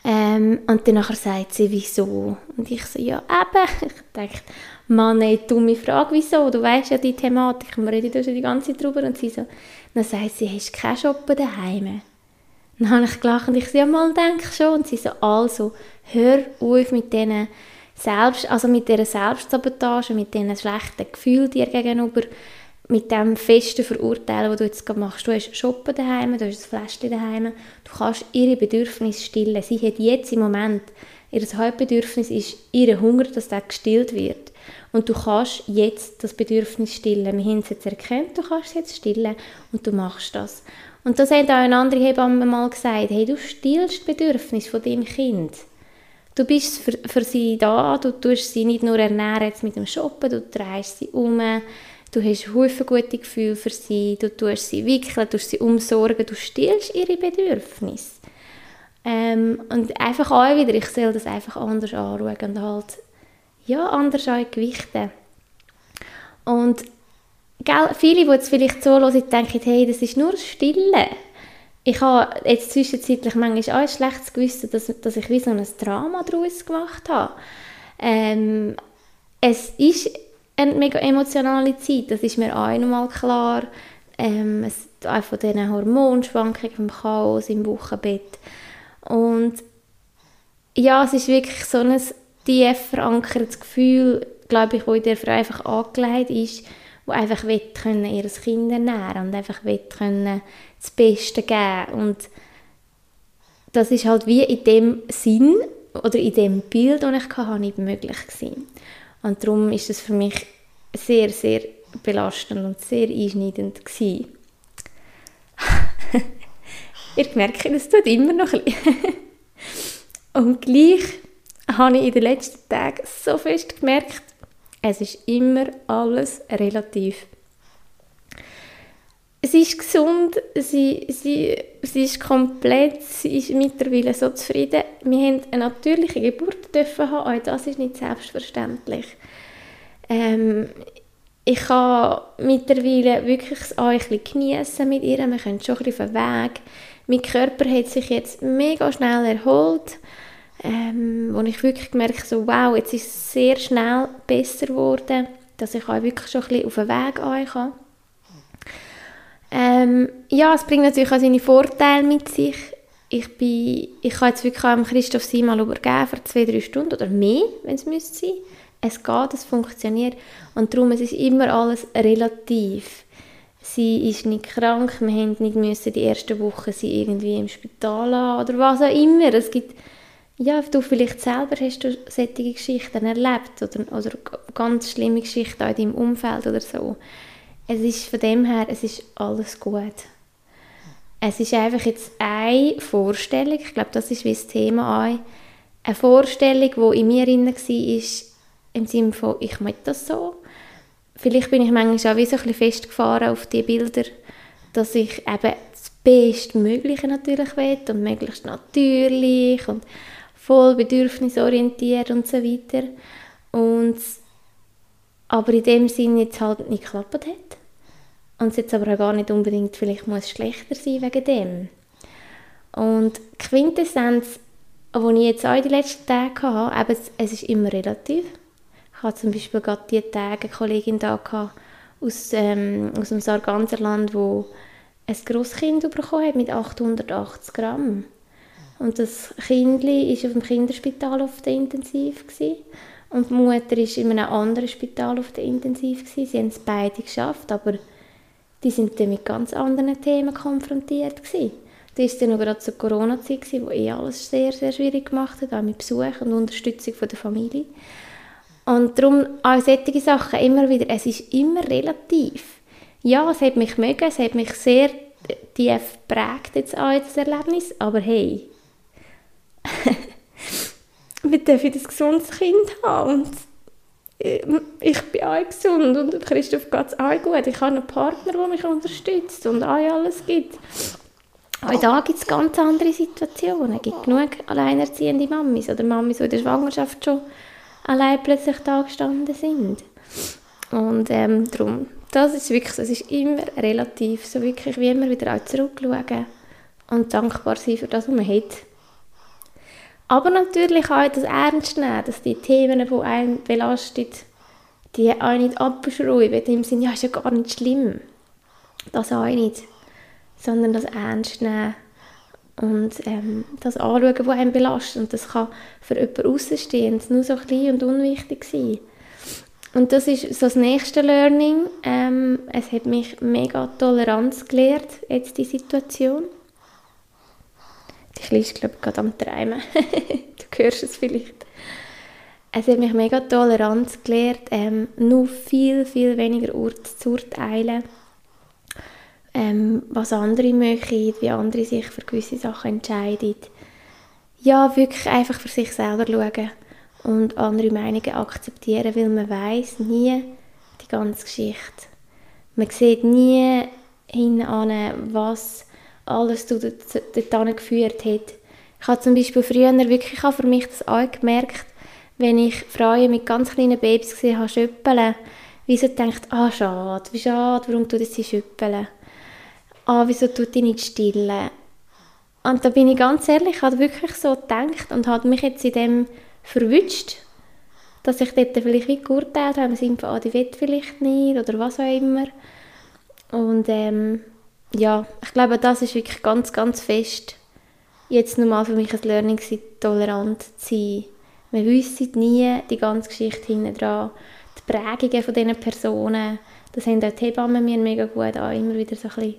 Ähm, und dann sagt sie, wieso? Und ich so, ja, eben. Ich dachte, Mann, ey, dumme Frage, wieso? Du weißt ja die Thematik, wir reden ja schon die ganze Zeit drüber. Und sie so, dann sagt sie, hast du keinen Shoppen daheim? Dann habe ich gelacht und ich so, ja, mal denke schon. Und sie so, also, hör auf mit diesen selbst, also mit dieser Selbstsabotage, mit diesen schlechten Gefühlen dir gegenüber, mit dem festen Verurteilen, was du jetzt gerade machst. Du hast Shoppen daheim, du hast ein Fläschchen daheim, du kannst ihre Bedürfnisse stillen. Sie hat jetzt im Moment, ihr Hauptbedürfnis ist ihr Hunger, dass der gestillt wird. Und du kannst jetzt das Bedürfnis stillen. Wir haben es jetzt erkannt, du kannst es jetzt stillen und du machst das. Und das hat auch eine andere Hebamme mal gesagt, hey, du stillst Bedürfnis von deinem Kind. Du bist für, für sie da, du tust sie nicht nur ernähren jetzt mit dem Shoppen, du drehst sie um, du hast viele gute Gefühle für sie, du tust sie wickeln, du sie umsorgen, du stillst ihre Bedürfnisse. Ähm, und einfach auch wieder, ich soll das einfach anders anschauen und halt, ja, anders auch gewichten. Und gell, viele, die jetzt vielleicht so hören, denken, hey, das ist nur Stille ich habe jetzt zwischenzeitlich manchmal auch ein schlechtes Gewissen, dass, dass ich wie so ein Drama daraus gemacht habe. Ähm, es ist eine mega emotionale Zeit, das ist mir auch einmal klar. Ähm, es, auch von diesen Hormonschwankungen, vom Chaos im Wochenbett. Und ja, es ist wirklich so ein tief verankertes Gefühl, glaube ich, wo in der einfach angelegt ist, wo einfach können ihr Kind ernähren und einfach können das Beste geben und das ist halt wie in dem Sinn oder in dem Bild, das ich hatte, nicht möglich gewesen. Und darum ist es für mich sehr, sehr belastend und sehr einschneidend gewesen. Ihr merkt, es tut immer noch ein bisschen. und gleich habe ich in den letzten Tagen so fest gemerkt, es ist immer alles relativ. Sie ist gesund, sie, sie, sie ist komplett, sie ist mittlerweile so zufrieden. Wir haben eine natürliche Geburt dürfen haben, auch das ist nicht selbstverständlich. Ähm, ich kann mittlerweile wirklich auch ein bisschen geniessen mit ihr, wir können schon ein bisschen auf den Weg. Mein Körper hat sich jetzt mega schnell erholt ähm, wo ich wirklich gemerkt so wow, jetzt ist es sehr schnell besser geworden, dass ich auch wirklich schon ein bisschen auf den Weg kann. Ähm, ja, es bringt natürlich auch seine Vorteile mit sich. Ich, bin, ich kann jetzt wirklich am Christoph sie mal übergeben für zwei, drei Stunden oder mehr, wenn es müsste sein. Es geht, es funktioniert und darum es ist immer alles relativ. Sie ist nicht krank, wir haben nicht müssen die ersten Wochen sie irgendwie im Spital haben oder was auch immer. Es gibt, ja, du vielleicht selber hast du solche Geschichten erlebt oder, oder ganz schlimme Geschichten in deinem Umfeld oder so. Es ist von dem her, es ist alles gut. Es ist einfach jetzt eine Vorstellung, ich glaube, das ist wie das Thema auch, eine Vorstellung, die in mir drin war, im Sinne von, ich möchte das so. Vielleicht bin ich manchmal auch wie so ein bisschen festgefahren auf die Bilder, dass ich eben das Bestmögliche natürlich will und möglichst natürlich und voll bedürfnisorientiert und so weiter. Und aber in dem Sinne jetzt halt nicht geklappt hat. Und es jetzt aber auch gar nicht unbedingt vielleicht muss schlechter sein wegen dem. Und die Quintessenz, die ich jetzt auch in den letzten Tagen hatte, eben, es ist immer relativ. Ich hatte zum Beispiel gerade die Tage eine Kollegin da aus, ähm, aus dem Sarganserland, wo ein Grosskind bekommen hat mit 880 Gramm. Und das Kind war auf dem Kinderspital auf der Intensiv. Gewesen. Und die Mutter war in einem anderen Spital auf der Intensiv. Gewesen. Sie haben es beide geschafft, aber die sind dann mit ganz anderen Themen konfrontiert gewesen. Das war dann auch zur Corona-Zeit, wo eh alles sehr, sehr schwierig gemacht hat, auch mit Besuch und Unterstützung von der Familie. Und darum auch solche Sachen immer wieder, es ist immer relativ. Ja, es hat mich mögen, es hat mich sehr tief geprägt jetzt auch das Erlebnis, aber hey, wir dürfen ein gesundes Kind haben und ähm, ich bin auch gesund und Christoph geht es auch gut. Ich habe einen Partner, der mich unterstützt und auch alles gibt. Auch da gibt es ganz andere Situationen. Es gibt genug alleinerziehende Mamis oder Mamis, die in der Schwangerschaft schon allein plötzlich da gestanden sind. Und ähm, darum, das ist wirklich das ist immer relativ, so wirklich wie immer wieder auch zurückschauen und dankbar sein für das, was man hat. Aber natürlich auch das ernst nehmen, dass die Themen, die einen belasten, die auch nicht abschreiben, im Sinne, ja, ist ja gar nicht schlimm. Das auch nicht. Sondern das ernst nehmen und ähm, das anschauen, was einen belastet. Und das kann für jemanden Außenstehend nur so klein und unwichtig sein. Und das ist so das nächste Learning. Ähm, es hat mich mega Toleranz gelehrt, jetzt die Situation. Die Kleine glaube ich, gerade am Träumen. du hörst es vielleicht. Es hat mich mega Toleranz gelehrt, ähm, nur viel, viel weniger zu urteilen, ähm, was andere möchten, wie andere sich für gewisse Sachen entscheiden. Ja, wirklich einfach für sich selber schauen und andere Meinungen akzeptieren, weil man weiß nie die ganze Geschichte. Man sieht nie hinan, was alles dorthin geführt hat. Ich habe zum Beispiel früher wirklich auch für mich das auch gemerkt, wenn ich Frauen mit ganz kleinen Babys gesehen habe, schüppeln, wie sie denkt, ah, schade, wie schade, warum tut sie schüppeln? Ah, wieso tut die nicht stillen? Und da bin ich ganz ehrlich, ich habe wirklich so gedacht und habe mich jetzt in dem verwünscht, dass ich dort vielleicht wie geurteilt habe, im Sinne von, ah, die will vielleicht nicht oder was auch immer. Und ähm, ja, ich glaube, das ist wirklich ganz, ganz fest jetzt nochmal für mich ein Learning tolerant zu sein. Wir wissen nie die ganze Geschichte hinten dran, die Prägungen von diesen Personen, das haben auch die Hebammen mir mega gut auch immer wieder so ein bisschen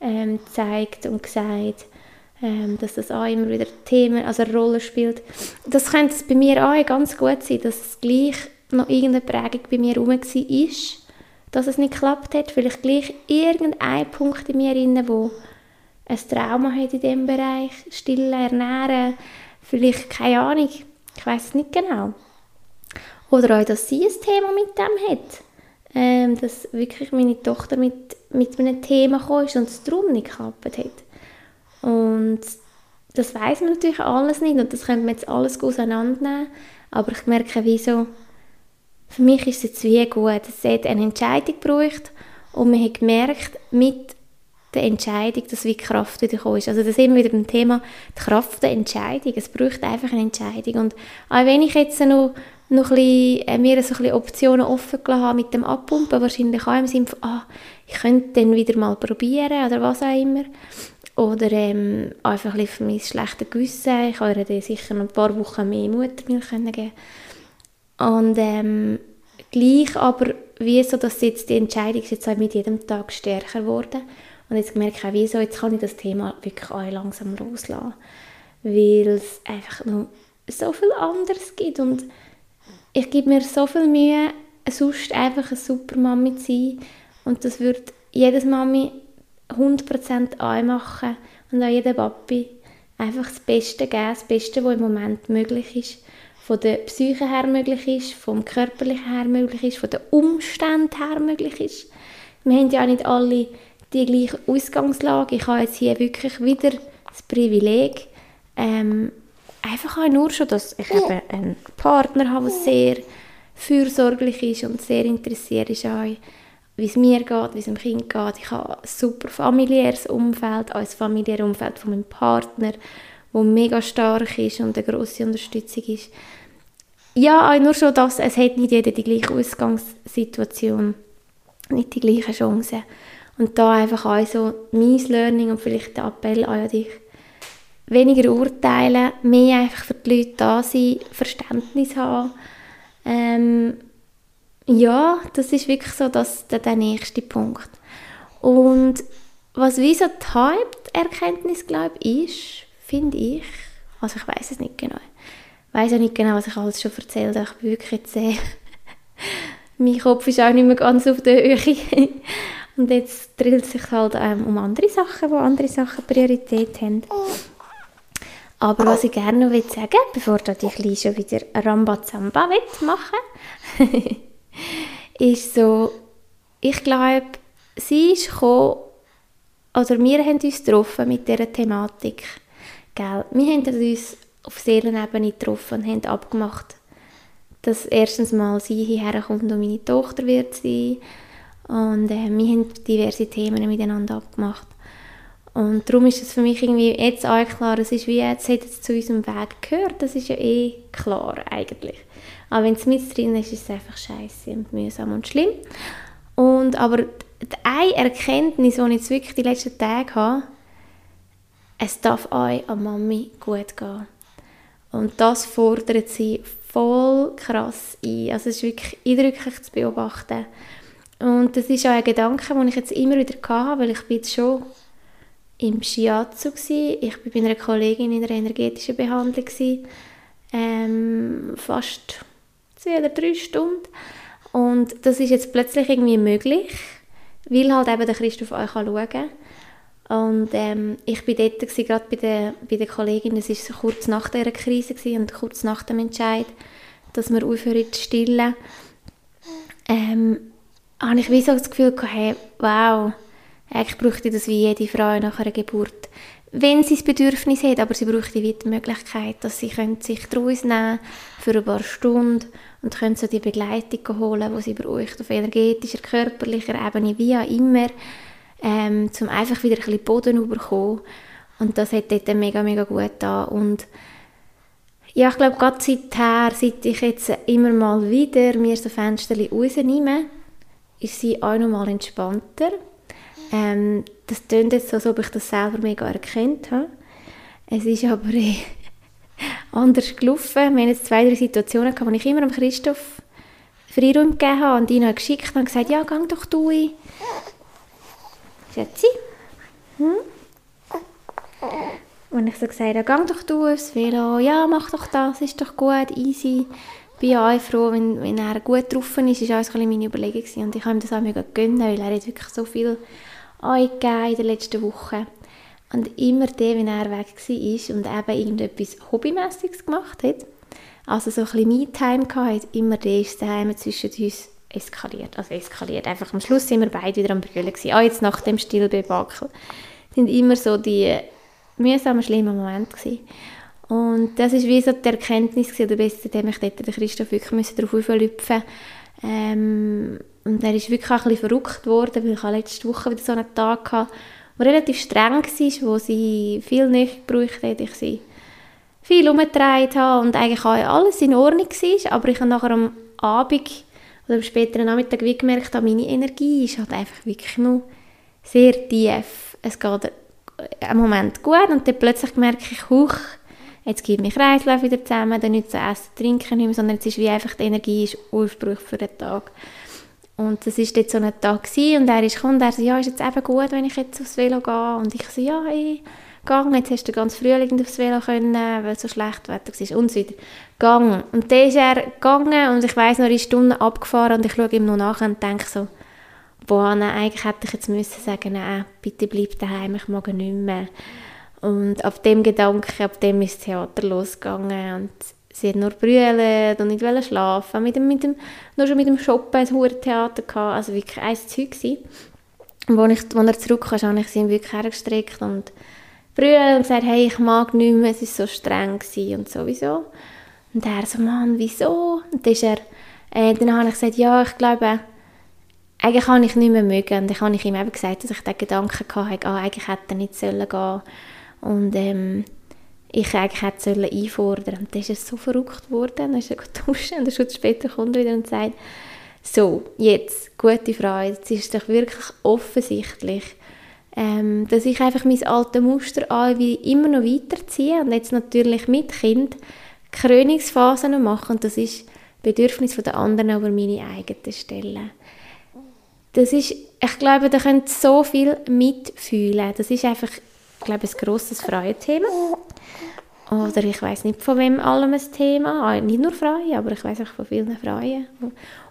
ähm, gezeigt und gesagt, ähm, dass das auch immer wieder Themen, also eine Rolle spielt. Das könnte es bei mir auch ganz gut sein, dass es gleich noch irgendeine Prägung bei mir herum war, dass es nicht geklappt hat. Vielleicht gleich irgendein Punkt in mir drin, wo ein Trauma hat in diesem Bereich, stillen, ernähren, vielleicht, keine Ahnung, ich weiß es nicht genau. Oder auch, dass sie ein Thema mit dem hat. Ähm, dass wirklich meine Tochter mit, mit einem Thema gekommen ist und es darum nicht geklappt hat. Und das weiß man natürlich alles nicht und das könnte man jetzt alles auseinandernehmen. Aber ich merke, wieso für mich ist es jetzt wie gut. Es hat eine Entscheidung gebraucht und man hat gemerkt, mit der Entscheidung, dass wie Kraft wieder ist. Also das ist immer wieder beim Thema die Kraft der Entscheidung. Es braucht einfach eine Entscheidung. Und auch wenn ich jetzt noch noch ein bisschen, äh, mir so ein bisschen Optionen offen gelassen mit dem Abpumpen, wahrscheinlich auch im Sinne von, ah, ich könnte dann wieder mal probieren oder was auch immer. Oder ähm, einfach ein bisschen für mein schlechtes Gewissen. Ich habe ihr sicher noch ein paar Wochen mehr Muttermilch geben Und ähm, gleich aber, wie so, dass jetzt die Entscheidung ist jetzt auch mit jedem Tag stärker geworden. Und jetzt merke ich auch, wieso, jetzt kann ich das Thema wirklich auch langsam loslassen. Weil es einfach noch so viel anderes gibt. Und ich gebe mir so viel Mühe, sonst einfach eine super Mami zu sein. Und das wird jedes Mami 100% anmachen und auch jeder Papi einfach das Beste geben, das Beste, was im Moment möglich ist. Von der Psyche her möglich ist, vom Körperlichen her möglich ist, von den Umständen her möglich ist. Wir haben ja nicht alle die gleiche Ausgangslage. Ich habe jetzt hier wirklich wieder das Privileg, ähm, einfach auch nur schon, dass ich eben einen Partner habe, der sehr fürsorglich ist und sehr interessiert ist an wie es mir geht, wie es dem Kind geht. Ich habe ein super familiäres Umfeld, auch ein familiäres Umfeld von meinem Partner, wo mega stark ist und eine grosse Unterstützung ist. Ja, nur schon das, es hat nicht jeder die gleiche Ausgangssituation, nicht die gleichen Chancen. Und da einfach auch so mein Learning und vielleicht der Appell an dich, weniger urteilen, mehr einfach für die Leute da sein, Verständnis haben, ähm, ja, das ist wirklich so das, der, der nächste Punkt. Und was wie so die Haupterkenntnis, glaube ich, ist, finde ich, also ich weiß es nicht genau, weiß ja nicht genau, was ich alles schon erzählt habe, ich bin wirklich jetzt sehr, mein Kopf ist auch nicht mehr ganz auf der Höhe. Und jetzt drillt es sich halt ähm, um andere Sachen, wo andere Sachen Priorität haben. Aber was ich gerne noch sagen will, bevor du dich schon wieder Rambazamba machen ist so, ich glaube, sie ist gekommen, oder wir haben uns getroffen mit dieser Thematik. Gell? Wir haben uns auf Seelenebene getroffen und haben abgemacht, dass erstens mal sie hierher kommt und meine Tochter wird sein. Und äh, wir haben diverse Themen miteinander abgemacht. Und darum ist es für mich irgendwie jetzt auch klar, es ist wie, jetzt hat es zu unserem Weg gehört, das ist ja eh klar eigentlich. Aber wenn es mit drin ist, ist es einfach scheiße und mühsam und schlimm. Und, aber die eine Erkenntnis, die ich jetzt wirklich die letzten Tage habe, es darf euch an Mami gut gehen. Und das fordert sie voll krass ein. Also es ist wirklich eindrücklich zu beobachten. Und das ist auch ein Gedanke, den ich jetzt immer wieder hatte, weil ich bin jetzt schon im Shiatsu war. Ich war bei einer Kollegin in einer energetischen Behandlung. Ähm, fast zwei oder drei Stunden. Und das ist jetzt plötzlich irgendwie möglich, weil halt eben der Christoph euch schauen kann. Und ähm, ich war dort, gerade bei der, bei der Kollegin, es war kurz nach dieser Krise gewesen, und kurz nach dem Entscheid, dass wir aufhören zu stillen, ähm, habe ich wie so das Gefühl gehabt, hey, wow, eigentlich bräuchte das wie jede Frau nach einer Geburt. Wenn sie das Bedürfnis hat, aber sie braucht die Möglichkeit, dass sie sich daraus nehmen für ein paar Stunden und können so die Begleitung holen, die sie braucht, auf energetischer, körperlicher Ebene, wie auch immer, ähm, um einfach wieder ein bisschen Boden zu bekommen. Und das hat dort mega, mega gut da und ja, ich glaube, gerade seither, seit ich jetzt immer mal wieder mir so Fenster rausnehme, ist sie auch noch mal entspannter. Ähm, das klingt jetzt so, als ob ich das selber mega erkannt habe. Es ist aber eh anders gelaufen. Wir hatten jetzt zwei, drei Situationen, wo ich immer am Christoph Freiraum gegeben habe und ihn habe geschickt und gesagt, ja, geh doch du. Schätze? Hm? Und ich so gesagt habe, geh doch du aufs Velo. Ja, mach doch das, ist doch gut, easy. Bin auch froh, wenn, wenn er gut drauf ist. Das war auch meine Überlegung. Und ich habe ihm das auch mega gönnen, weil er hat wirklich so viel angegeben in den letzten Wochen. Und immer der, wenn er weg war und eben irgendetwas Hobbymäßiges gemacht hat, also so ein bisschen Me-Time hatte, immer der ist daheim zwischen uns eskaliert. Also eskaliert. Einfach am Schluss sind wir beide wieder am Brüllen. Auch jetzt nach dem Stillbebakel. Sind immer so die mühsamen, schlimmen Momente gewesen. Und das ist wie so die Erkenntnis gewesen, oder besser, dem ich dort den Christoph wirklich darauf auflüpfen ähm, und er ist wirklich auch ein bisschen verrückt worden, weil ich letzte Woche wieder so einen Tag hatte, der relativ streng war, wo sie viel nicht gebraucht hat, ich sie viel umgedreht habe und eigentlich auch alles in Ordnung war, aber ich habe nachher am Abend oder am späteren Nachmittag wie gemerkt, meine Energie ist halt einfach wirklich nur sehr tief. Es geht einen Moment gut und dann plötzlich merke ich, huch, jetzt geht mein Kreislauf wieder zusammen, dann nicht zu essen, trinken nicht mehr, sondern jetzt ist wie einfach die Energie ist Ursprung für den Tag. Und das war jetzt so ein Tag gewesen, und er gekommen und er so, ja, ist jetzt eben gut, wenn ich jetzt aufs Velo gehe? Und ich so, ja, hey, gang, jetzt hast du ganz frühling aufs Velo können, weil so schlecht Wetter war und so weiter. Gang. Und dann ist er gegangen und ich weiss noch, er ist Stunden abgefahren und ich schaue ihm noch nach und denke so, boah, nein, eigentlich hätte ich jetzt müssen sagen, nein, bitte bleib daheim, ich mag nicht mehr. Und ab dem Gedanken, ab dem ist das Theater losgegangen und sie hat nur brüllt und nicht schlafen. Mit dem, mit dem, nur schon mit dem Shoppen ein hohes Theater gehabt, also wirklich ein Zeug gewesen. Und als er zurückkam, habe ich sie wirklich hergestreckt und brüllt und gesagt, hey, ich mag nicht mehr, es war so streng und sowieso. Und er so, Mann, wieso? Und dann, ist er, äh, dann habe ich gesagt, ja, ich glaube, eigentlich kann ich nicht mehr mögen. Und dann habe ich ihm eben gesagt, dass ich den Gedanken hatte, ah, eigentlich hätte er nicht sollen gehen Und ähm, ich eigentlich hätte sollen einfordern Und dann ist es so verrückt geworden. Dann ist er duschen und Stunde später kommt er wieder und sagt, so, jetzt, gute Freude, jetzt ist es doch wirklich offensichtlich, ähm, dass ich einfach mein altes Muster wie immer noch weiterziehe und jetzt natürlich mit Kind Krönungsphasen mache und das ist Bedürfnis der anderen über meine eigenen stellen das ist, ich glaube, da können so viel mitfühlen. Das ist einfach, ich glaube, ein grosses Freuenthema. Oder ich weiß nicht von wem allem ein Thema, ah, nicht nur Frauen, aber ich weiß auch von vielen Frauen.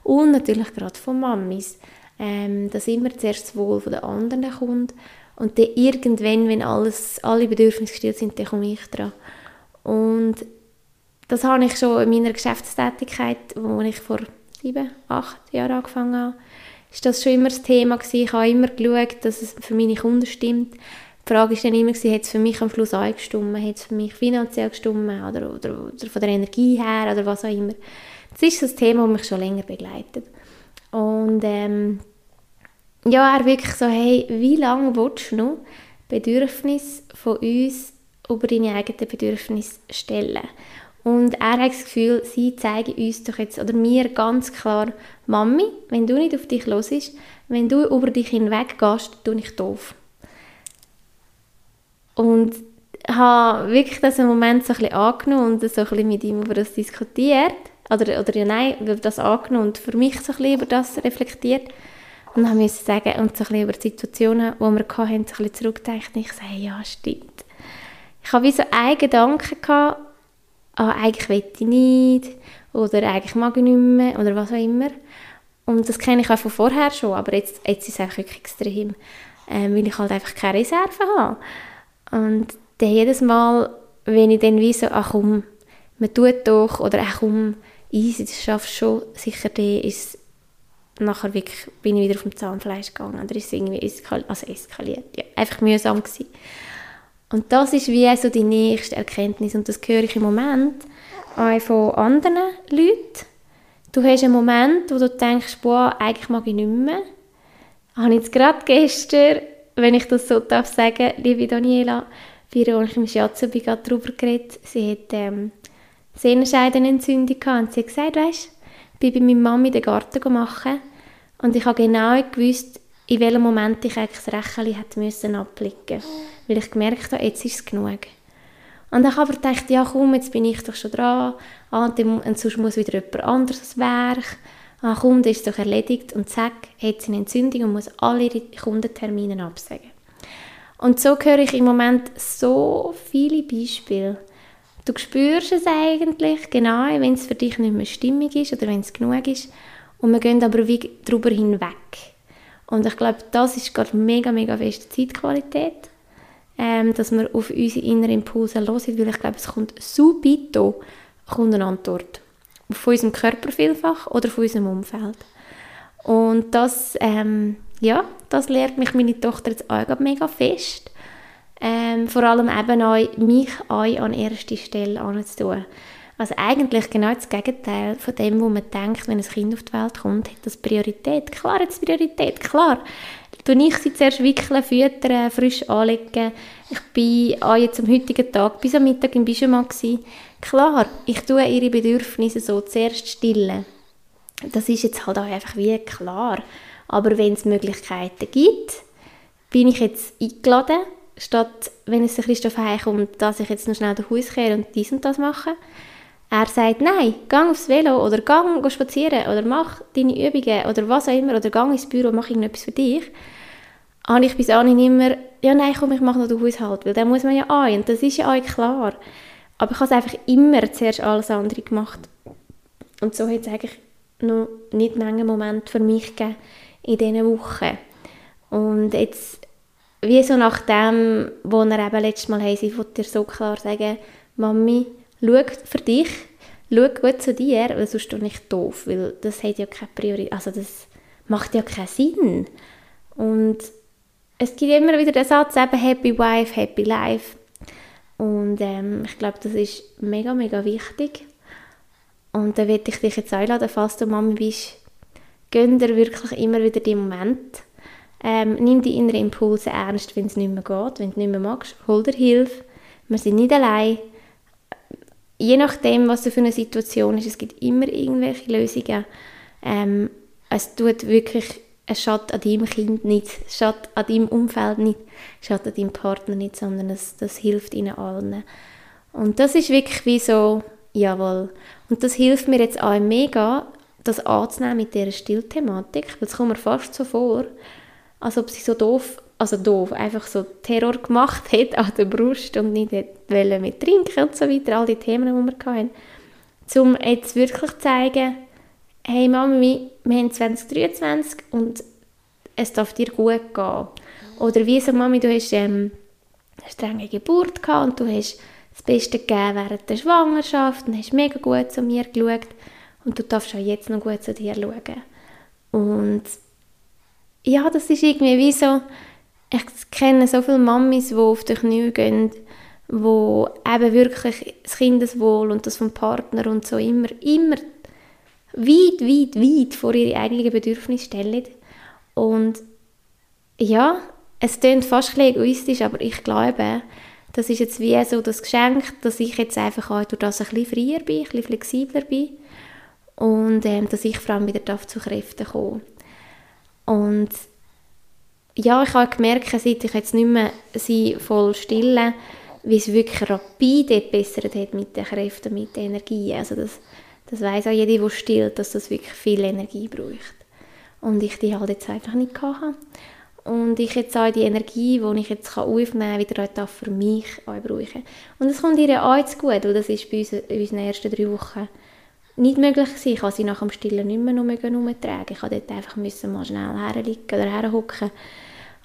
Und natürlich gerade von Mamis, ähm, dass immer zuerst das Wohl der anderen kommt und dann irgendwann, wenn alles, alle Bedürfnisse gestillt sind, dann komme ich dran. Und das habe ich schon in meiner Geschäftstätigkeit, wo ich vor sieben, acht Jahren angefangen habe, ist das schon immer das Thema gewesen. Ich habe immer geschaut, dass es für meine Kunden stimmt. Die Frage war dann immer, hat es für mich am Schluss angestimmt, hat es für mich finanziell gestimmt oder, oder, oder, von der Energie her oder was auch immer. Das ist das Thema, das mich schon länger begleitet. Und ähm, ja, er wirklich so, hey, wie lange willst du noch Bedürfnisse von uns über deine eigenen Bedürfnisse stellen? Und er hat das Gefühl, sie zeigen uns doch jetzt, oder mir ganz klar, Mami, wenn du nicht auf dich los bist, wenn du über dich hinweg gehst, tue ich doof. Und habe wirklich diesen Moment so ein bisschen angenommen und so ein bisschen mit ihm über das diskutiert. Oder, oder ja, nein, über das angenommen und für mich so ein bisschen über das reflektiert. Und dann musste sagen, und so ein bisschen über die Situationen, die wir hatten, so ein bisschen zurückgedacht. Und ich sage, ja, stimmt. Ich habe wie so einen Gedanken gehabt, ah, eigentlich will ich nicht oder eigentlich mag ich nicht mehr oder was auch immer. Und das kenne ich auch von vorher schon, aber jetzt, jetzt ist es einfach wirklich extrem, ähm, weil ich halt einfach keine Reserve habe. Und dann jedes Mal, wenn ich dann wie so, ach komm, man tut doch, oder ach komm, easy, das schaffst schon, sicher, dann ist nachher wirklich, bin ich wieder auf dem Zahnfleisch gegangen, oder ist irgendwie eskal also eskaliert, ja, einfach mühsam gewesen. Und das ist wie so die nächste Erkenntnis und das höre ich im Moment auch von anderen Leuten. Du hast einen Moment, wo du denkst, boah, eigentlich mag ich nicht mehr. Habe ich jetzt gerade gestern, wenn ich das so darf sagen, liebe Daniela, bei als ich im Shiatsu gerade darüber geredet, sie hat ähm, Sehnenscheidenentzündung gehabt und sie hat gesagt, weißt, ich bin bei meiner Mama den Garten machen und ich habe genau gewusst, in welchem Moment ich eigentlich das Rächeli hätte müssen abblicken weil ich gemerkt habe, jetzt ist es genug. Und ich aber gedacht, ja komm, jetzt bin ich doch schon dran, ah, und sonst muss wieder jemand anderes das Werk, ah komm, das ist doch erledigt und zack, hat sie eine Entzündung und muss alle ihre Kundentermine absagen. Und so höre ich im Moment so viele Beispiele. Du spürst es eigentlich, genau, wenn es für dich nicht mehr stimmig ist oder wenn es genug ist. Und wir gehen aber wie darüber hinweg. Und ich glaube, das ist gerade mega, mega feste Zeitqualität, ähm, dass wir auf unsere inneren Impulse hören, weil ich glaube, es kommt subito kommt eine Antwort. Von unserem Körper vielfach oder von unserem Umfeld. Und das, ähm, ja, das lehrt mich meine Tochter jetzt auch mega fest. Ähm, vor allem eben auch, mich auch an erste Stelle anzutun. Also eigentlich genau das Gegenteil von dem, wo man denkt, wenn ein Kind auf die Welt kommt, hat das Priorität. Klar hat es Priorität, klar. tue ich sie zuerst wickeln, füttern, frisch anlegen. Ich war jetzt am heutigen Tag bis am Mittag im Pyjama. Klar, ich tue ihre Bedürfnisse so zuerst stillen. Das ist jetzt halt auch einfach wie klar. Aber wenn es Möglichkeiten gibt, bin ich jetzt eingeladen, statt wenn es Christoph heimkommt, dass ich jetzt noch schnell den Haus kehre und dies und das mache. Er sagt, nein, gang aufs Velo oder gang spazieren oder mach deine Übungen oder was auch immer oder gang ins Büro, mach irgendetwas für dich. Habe ich bis dahin immer, ja nein, komm, ich mache noch den Haushalt, weil dann muss man ja ein und das ist ja auch klar. Aber ich habe einfach immer zuerst alles andere gemacht. Und so hat es eigentlich noch nicht lange Moment für mich gegeben in diesen Wochen. Und jetzt, wie so nach dem, wo er eben letztes Mal haben, wollte dir so klar sagen, Mami, schau für dich, schau gut zu dir, weil sonst bin ich doof, weil das hat ja keine Priorität, also das macht ja keinen Sinn. Und es gibt immer wieder den Satz, eben Happy Wife, Happy Life. Und ähm, ich glaube, das ist mega, mega wichtig. Und dann werde ich dich jetzt einladen, falls du Mami bist, gönn dir wirklich immer wieder die Moment. Ähm, nimm die inneren Impulse ernst, wenn es nicht mehr geht, wenn du nicht mehr magst, hol dir Hilfe. Wir sind nicht allein. Je nachdem, was für eine Situation ist, es gibt immer irgendwelche Lösungen. Ähm, es tut wirklich es schadet an deinem Kind nicht, es schadet an deinem Umfeld nicht, es schadet an deinem Partner nicht, sondern es, das hilft ihnen allen. Und das ist wirklich wie so, jawohl. Und das hilft mir jetzt auch mega, das anzunehmen mit dieser Stillthematik, weil es kommt mir fast so vor, als ob sie so doof, also doof, einfach so Terror gemacht hat an der Brust und nicht wollen mit trinken und so weiter, all die Themen, die wir hatten. Um jetzt wirklich zu zeigen, hey Mami, wir haben 2023 und es darf dir gut gehen. Oder wie so, Mami, du hast ähm, eine strenge Geburt gehabt und du hast das Beste gegeben während der Schwangerschaft und hast mega gut zu mir geschaut und du darfst auch jetzt noch gut zu dir schauen. Und ja, das ist irgendwie wie so, ich kenne so viele Mamis, die auf die Knie gehen, wo eben wirklich das Kindeswohl und das vom Partner und so immer, immer weit, weit, weit vor ihre eigenen Bedürfnisse stellen. Und ja, es klingt fast ein egoistisch, aber ich glaube, das ist jetzt wie so das Geschenk, dass ich jetzt einfach auch durch das ein bisschen freier bin, ein bisschen flexibler bin und ähm, dass ich vor allem wieder zu Kräften kommen Und ja, ich habe gemerkt, seit ich jetzt nicht mehr sie voll stille, wie es wirklich rapide bessert hat mit den Kräften, mit der Energie. Also das das weiß auch jeder, der stillt, dass das wirklich viel Energie braucht. Und ich die halt jetzt einfach nicht hatte. Und ich jetzt auch die Energie, die ich jetzt aufnehmen kann, wieder auch für mich auch. Und es kommt ihr auch zu gut, weil das ist bei uns in unseren ersten drei Wochen nicht möglich gewesen. Ich konnte sie nach dem Stillen nicht mehr herumtragen. Ich musste dort einfach mal schnell herliegen oder herhocken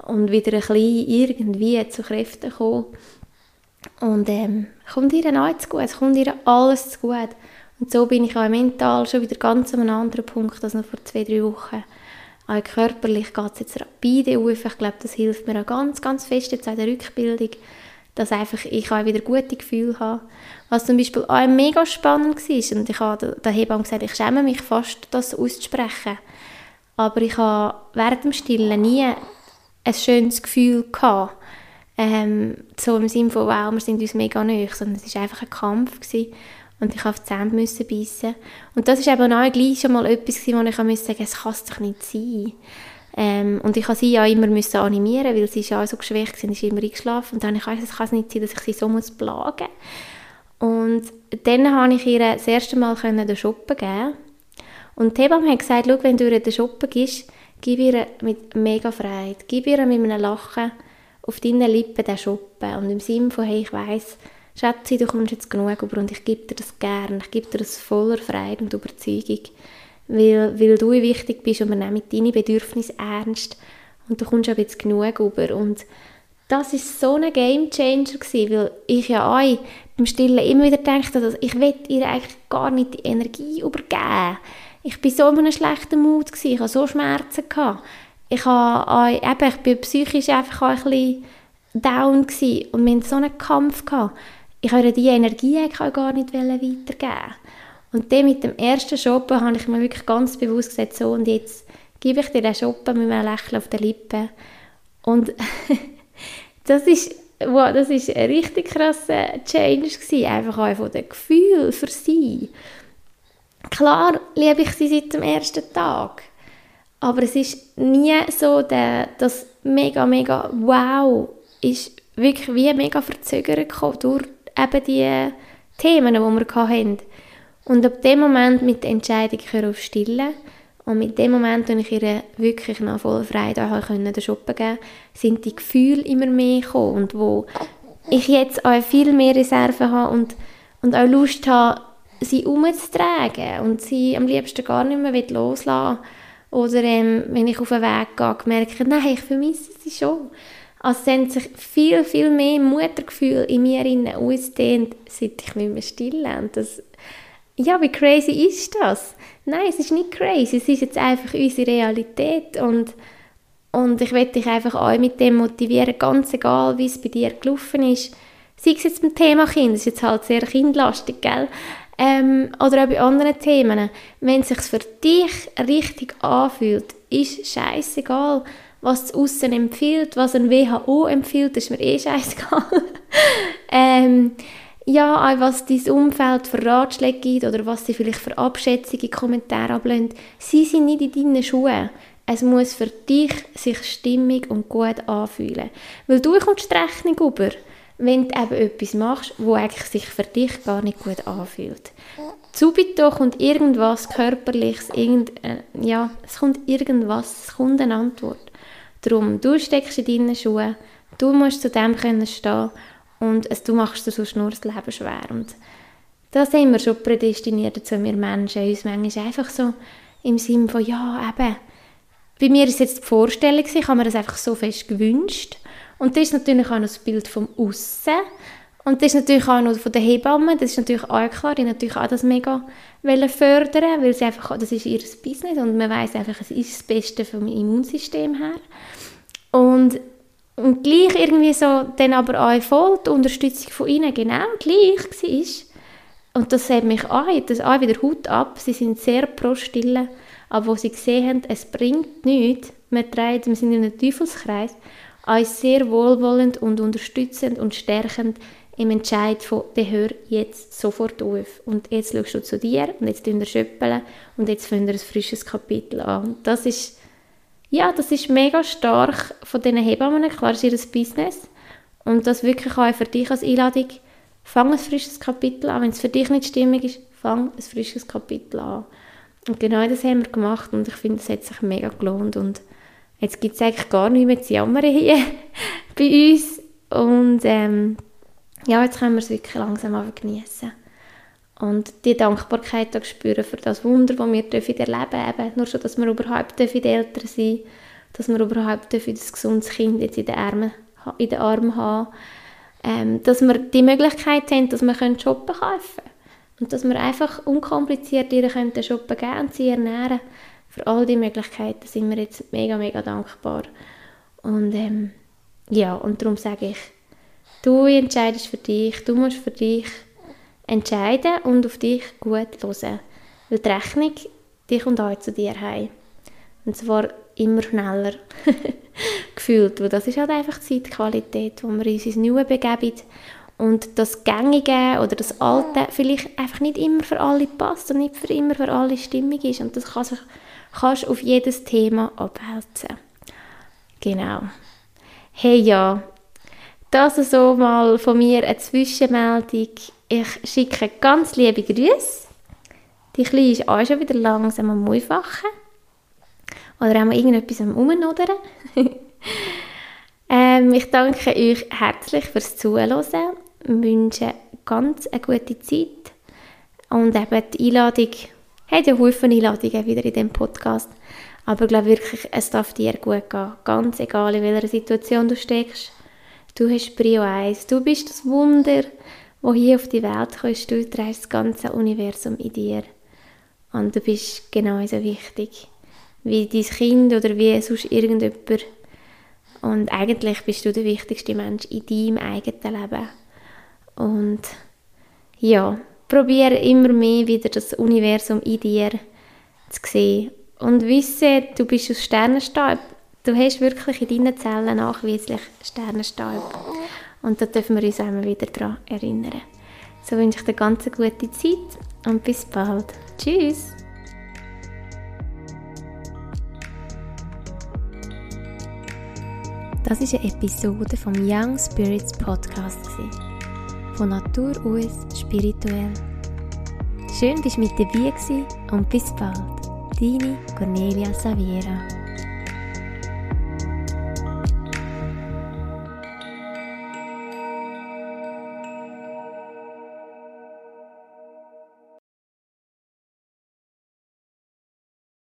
und wieder ein bisschen irgendwie zu Kräften kommen. Und ähm, kommt ihr auch zu gut, es kommt ihr alles zu gut. Und so bin ich auch mental schon wieder ganz an einem anderen Punkt als noch vor zwei, drei Wochen. Auch körperlich geht es jetzt rapide auf. Ich glaube, das hilft mir auch ganz, ganz fest jetzt in der Rückbildung, dass einfach ich auch wieder gute Gefühle habe. Was zum Beispiel auch mega spannend war, und ich habe der Hebamme gesagt, ich schäme mich fast, das auszusprechen. Aber ich habe während dem Stillen nie ein schönes Gefühl gehabt. Ähm, so im Sinne von, wow, wir sind uns mega nahe, sondern es war einfach ein Kampf. Gewesen und ich auf die Zähne müssen beißen. Und das ist eben auch gleich schon mal etwas, wo ich musste sagen, es kann doch nicht sein. Ähm, und ich musste sie ja immer müssen animieren, weil sie ist ja so geschwächt, sie ist immer eingeschlafen. Und dann habe ich gesagt, es kann nicht sein, dass ich sie so muss plagen Und dann habe ich ihr das erste Mal den Shoppen geben. Und die Hebamme hat gesagt, schau, wenn du ihr den Shoppen gibst, gib ihr mit mega Freude, gib ihr mit einem Lachen auf deinen Lippen den Shoppen. Und im Sinne von, hey, ich weiss, Schätze, du kommst jetzt genug über und ich gebe dir das gerne, ich gebe dir das voller Freude und Überzeugung, weil, weil du wichtig bist und wir nehmen deine Bedürfnisse ernst. Und du kommst auch jetzt genug über. Und das ist so ein Game Changer gewesen, weil ich ja auch beim Stillen immer wieder dachte, dass ich will ihr eigentlich gar nicht die Energie übergeben. Ich bin so in einem schlechten Mut gewesen, ich hatte so Schmerzen gehabt. Ich habe auch, eben, ich bin psychisch einfach auch ein bisschen down gewesen und wir hatten so einen Kampf gehabt ich wollte diese Energie gar nicht weitergeben. Und dann mit dem ersten Shoppen habe ich mir wirklich ganz bewusst gesagt, so und jetzt gebe ich dir den Shoppen mit einem Lächeln auf den Lippen. Und das ist, wow, das ist ein richtig krasser Change gewesen, einfach auch von den Gefühlen für sie. Klar liebe ich sie seit dem ersten Tag, aber es ist nie so, der, das mega, mega wow ist wirklich wie mega verzögert durch eben die Themen, die wir hatten. Und ab dem Moment mit der Entscheidung, auf Stillen, und mit dem Moment, als ich ihr wirklich nach voller Freude den Shoppen geben sind die Gefühle immer mehr gekommen. Und wo ich jetzt auch viel mehr Reserven habe und, und auch Lust habe, sie umzutragen und sie am liebsten gar nicht mehr loslassen Oder ähm, wenn ich auf den Weg gehe, merke nein, ich vermisse sie schon. Also es haben sich viel, viel mehr Muttergefühl in mir ausgedehnt, seit ich nicht mehr stille. Und das, ja, wie crazy ist das? Nein, es ist nicht crazy, es ist jetzt einfach unsere Realität und, und ich möchte dich einfach auch mit dem motivieren, ganz egal, wie es bei dir gelaufen ist. Sei es jetzt beim Thema Kind, das ist jetzt halt sehr kindlastig, gell? Ähm, oder auch bei anderen Themen. Wenn es sich für dich richtig anfühlt, ist scheißegal, was das Aussen empfiehlt, was ein WHO empfiehlt, ist mir eh scheißegal. ähm, ja, auch was dein Umfeld für Ratschläge gibt oder was sie vielleicht für Abschätzungen, Kommentare ablehnt. Sie sind nicht in deinen Schuhen. Es muss für dich sich stimmig und gut anfühlen. Weil du kommst die Rechnung über, wenn du eben etwas machst, wo eigentlich sich für dich gar nicht gut anfühlt. Zubito kommt irgendwas Körperliches, irgend, äh, ja, es kommt irgendwas, es kommt eine Antwort. Darum, du steckst in deinen Schuhen, du musst zu dem können stehen und es, du machst dir sonst nur das Leben schwer. Und da sind wir schon prädestiniert dazu, wir Menschen, uns manchmal einfach so im Sinne von, ja, eben, bei mir ist jetzt die Vorstellung, ich habe mir das einfach so fest gewünscht. Und das ist natürlich auch noch das Bild vom Aussen. Und das ist natürlich auch noch von den Hebammen, das ist natürlich auch klar, die natürlich auch das mega fördern, weil sie einfach, das ist ihr Business und man weiß einfach, es ist das Beste vom Immunsystem her. Und, und gleich irgendwie so dann aber auch voll die Unterstützung von ihnen genau gleich war. Und das hat mich auch, das auch wieder Hut ab, sie sind sehr pro Stille, aber wo sie gesehen haben, es bringt nichts, wir, treiben, wir sind in einem Teufelskreis, auch sehr wohlwollend und unterstützend und stärkend im Entscheid von, der hör jetzt sofort auf. Und jetzt schaust du zu dir und jetzt wir schöppeln und jetzt fangen wir ein frisches Kapitel an. Und das ist, ja, das ist mega stark von diesen Hebammen, klar ist ihr Business. Und das wirklich auch für dich als Einladung, fang ein frisches Kapitel an, wenn es für dich nicht stimmig ist, fang ein frisches Kapitel an. Und genau das haben wir gemacht und ich finde, es hat sich mega gelohnt und jetzt gibt es eigentlich gar nicht mehr zu jammern hier bei uns und ähm, ja, jetzt können wir es wirklich langsam genießen und die Dankbarkeit spüren für das Wunder, das wir dürfen erleben dürfen. Nur schon, dass wir überhaupt dürfen die Eltern sein dass wir überhaupt dürfen das gesundes Kind jetzt in den Armen, in den Armen haben ähm, dass wir die Möglichkeit haben, dass wir shoppen kaufen können. Und dass wir einfach unkompliziert ihr den shoppen geben und sie ernähren. Für all die Möglichkeiten sind wir jetzt mega, mega dankbar. Und ähm, ja, und darum sage ich, Du entscheidest für dich, du musst für dich entscheiden und auf dich gut hören. Weil die Rechnung, die kommt auch zu dir heim. Und zwar immer schneller gefühlt. Weil das ist halt einfach die Zeitqualität, wo wir uns ins Neue begeben. Und das Gängige oder das Alte vielleicht einfach nicht immer für alle passt und nicht für immer für alle stimmig ist. Und das kann sich, kannst auf jedes Thema abwälzen. Genau. Hey ja, das so mal von mir eine Zwischenmeldung. Ich schicke ganz liebe Grüße. Die Kleine ist auch schon wieder langsam am Aufwachen. Oder auch mal irgendetwas am Umnodern. ähm, ich danke euch herzlich fürs Zuhören. Ich wünsche ganz eine gute Zeit. Und eben die Einladung, hat ja Haufen Einladungen wieder in diesem Podcast. Aber ich glaube wirklich, es darf dir gut gehen. Ganz egal, in welcher Situation du steckst. Du hast Prio 1. Du bist das Wunder, wo hier auf die Welt kommst. Du trägst das ganze Universum in dir. Und du bist genauso wichtig wie dein Kind oder wie sonst irgendjemand. Und eigentlich bist du der wichtigste Mensch in deinem eigenen Leben. Und ja, probiere immer mehr wieder das Universum in dir zu sehen und wisse, du bist aus Sternenstaub. Du hast wirklich in deinen Zellen nachweislich Sternenstaub. Und da dürfen wir uns einmal wieder daran erinnern. So wünsche ich dir ganz eine gute Zeit und bis bald. Tschüss! Das ist eine Episode vom Young Spirits Podcast. Von Natur aus spirituell. Schön, dass du mit dabei und bis bald. Deine Cornelia Saviera.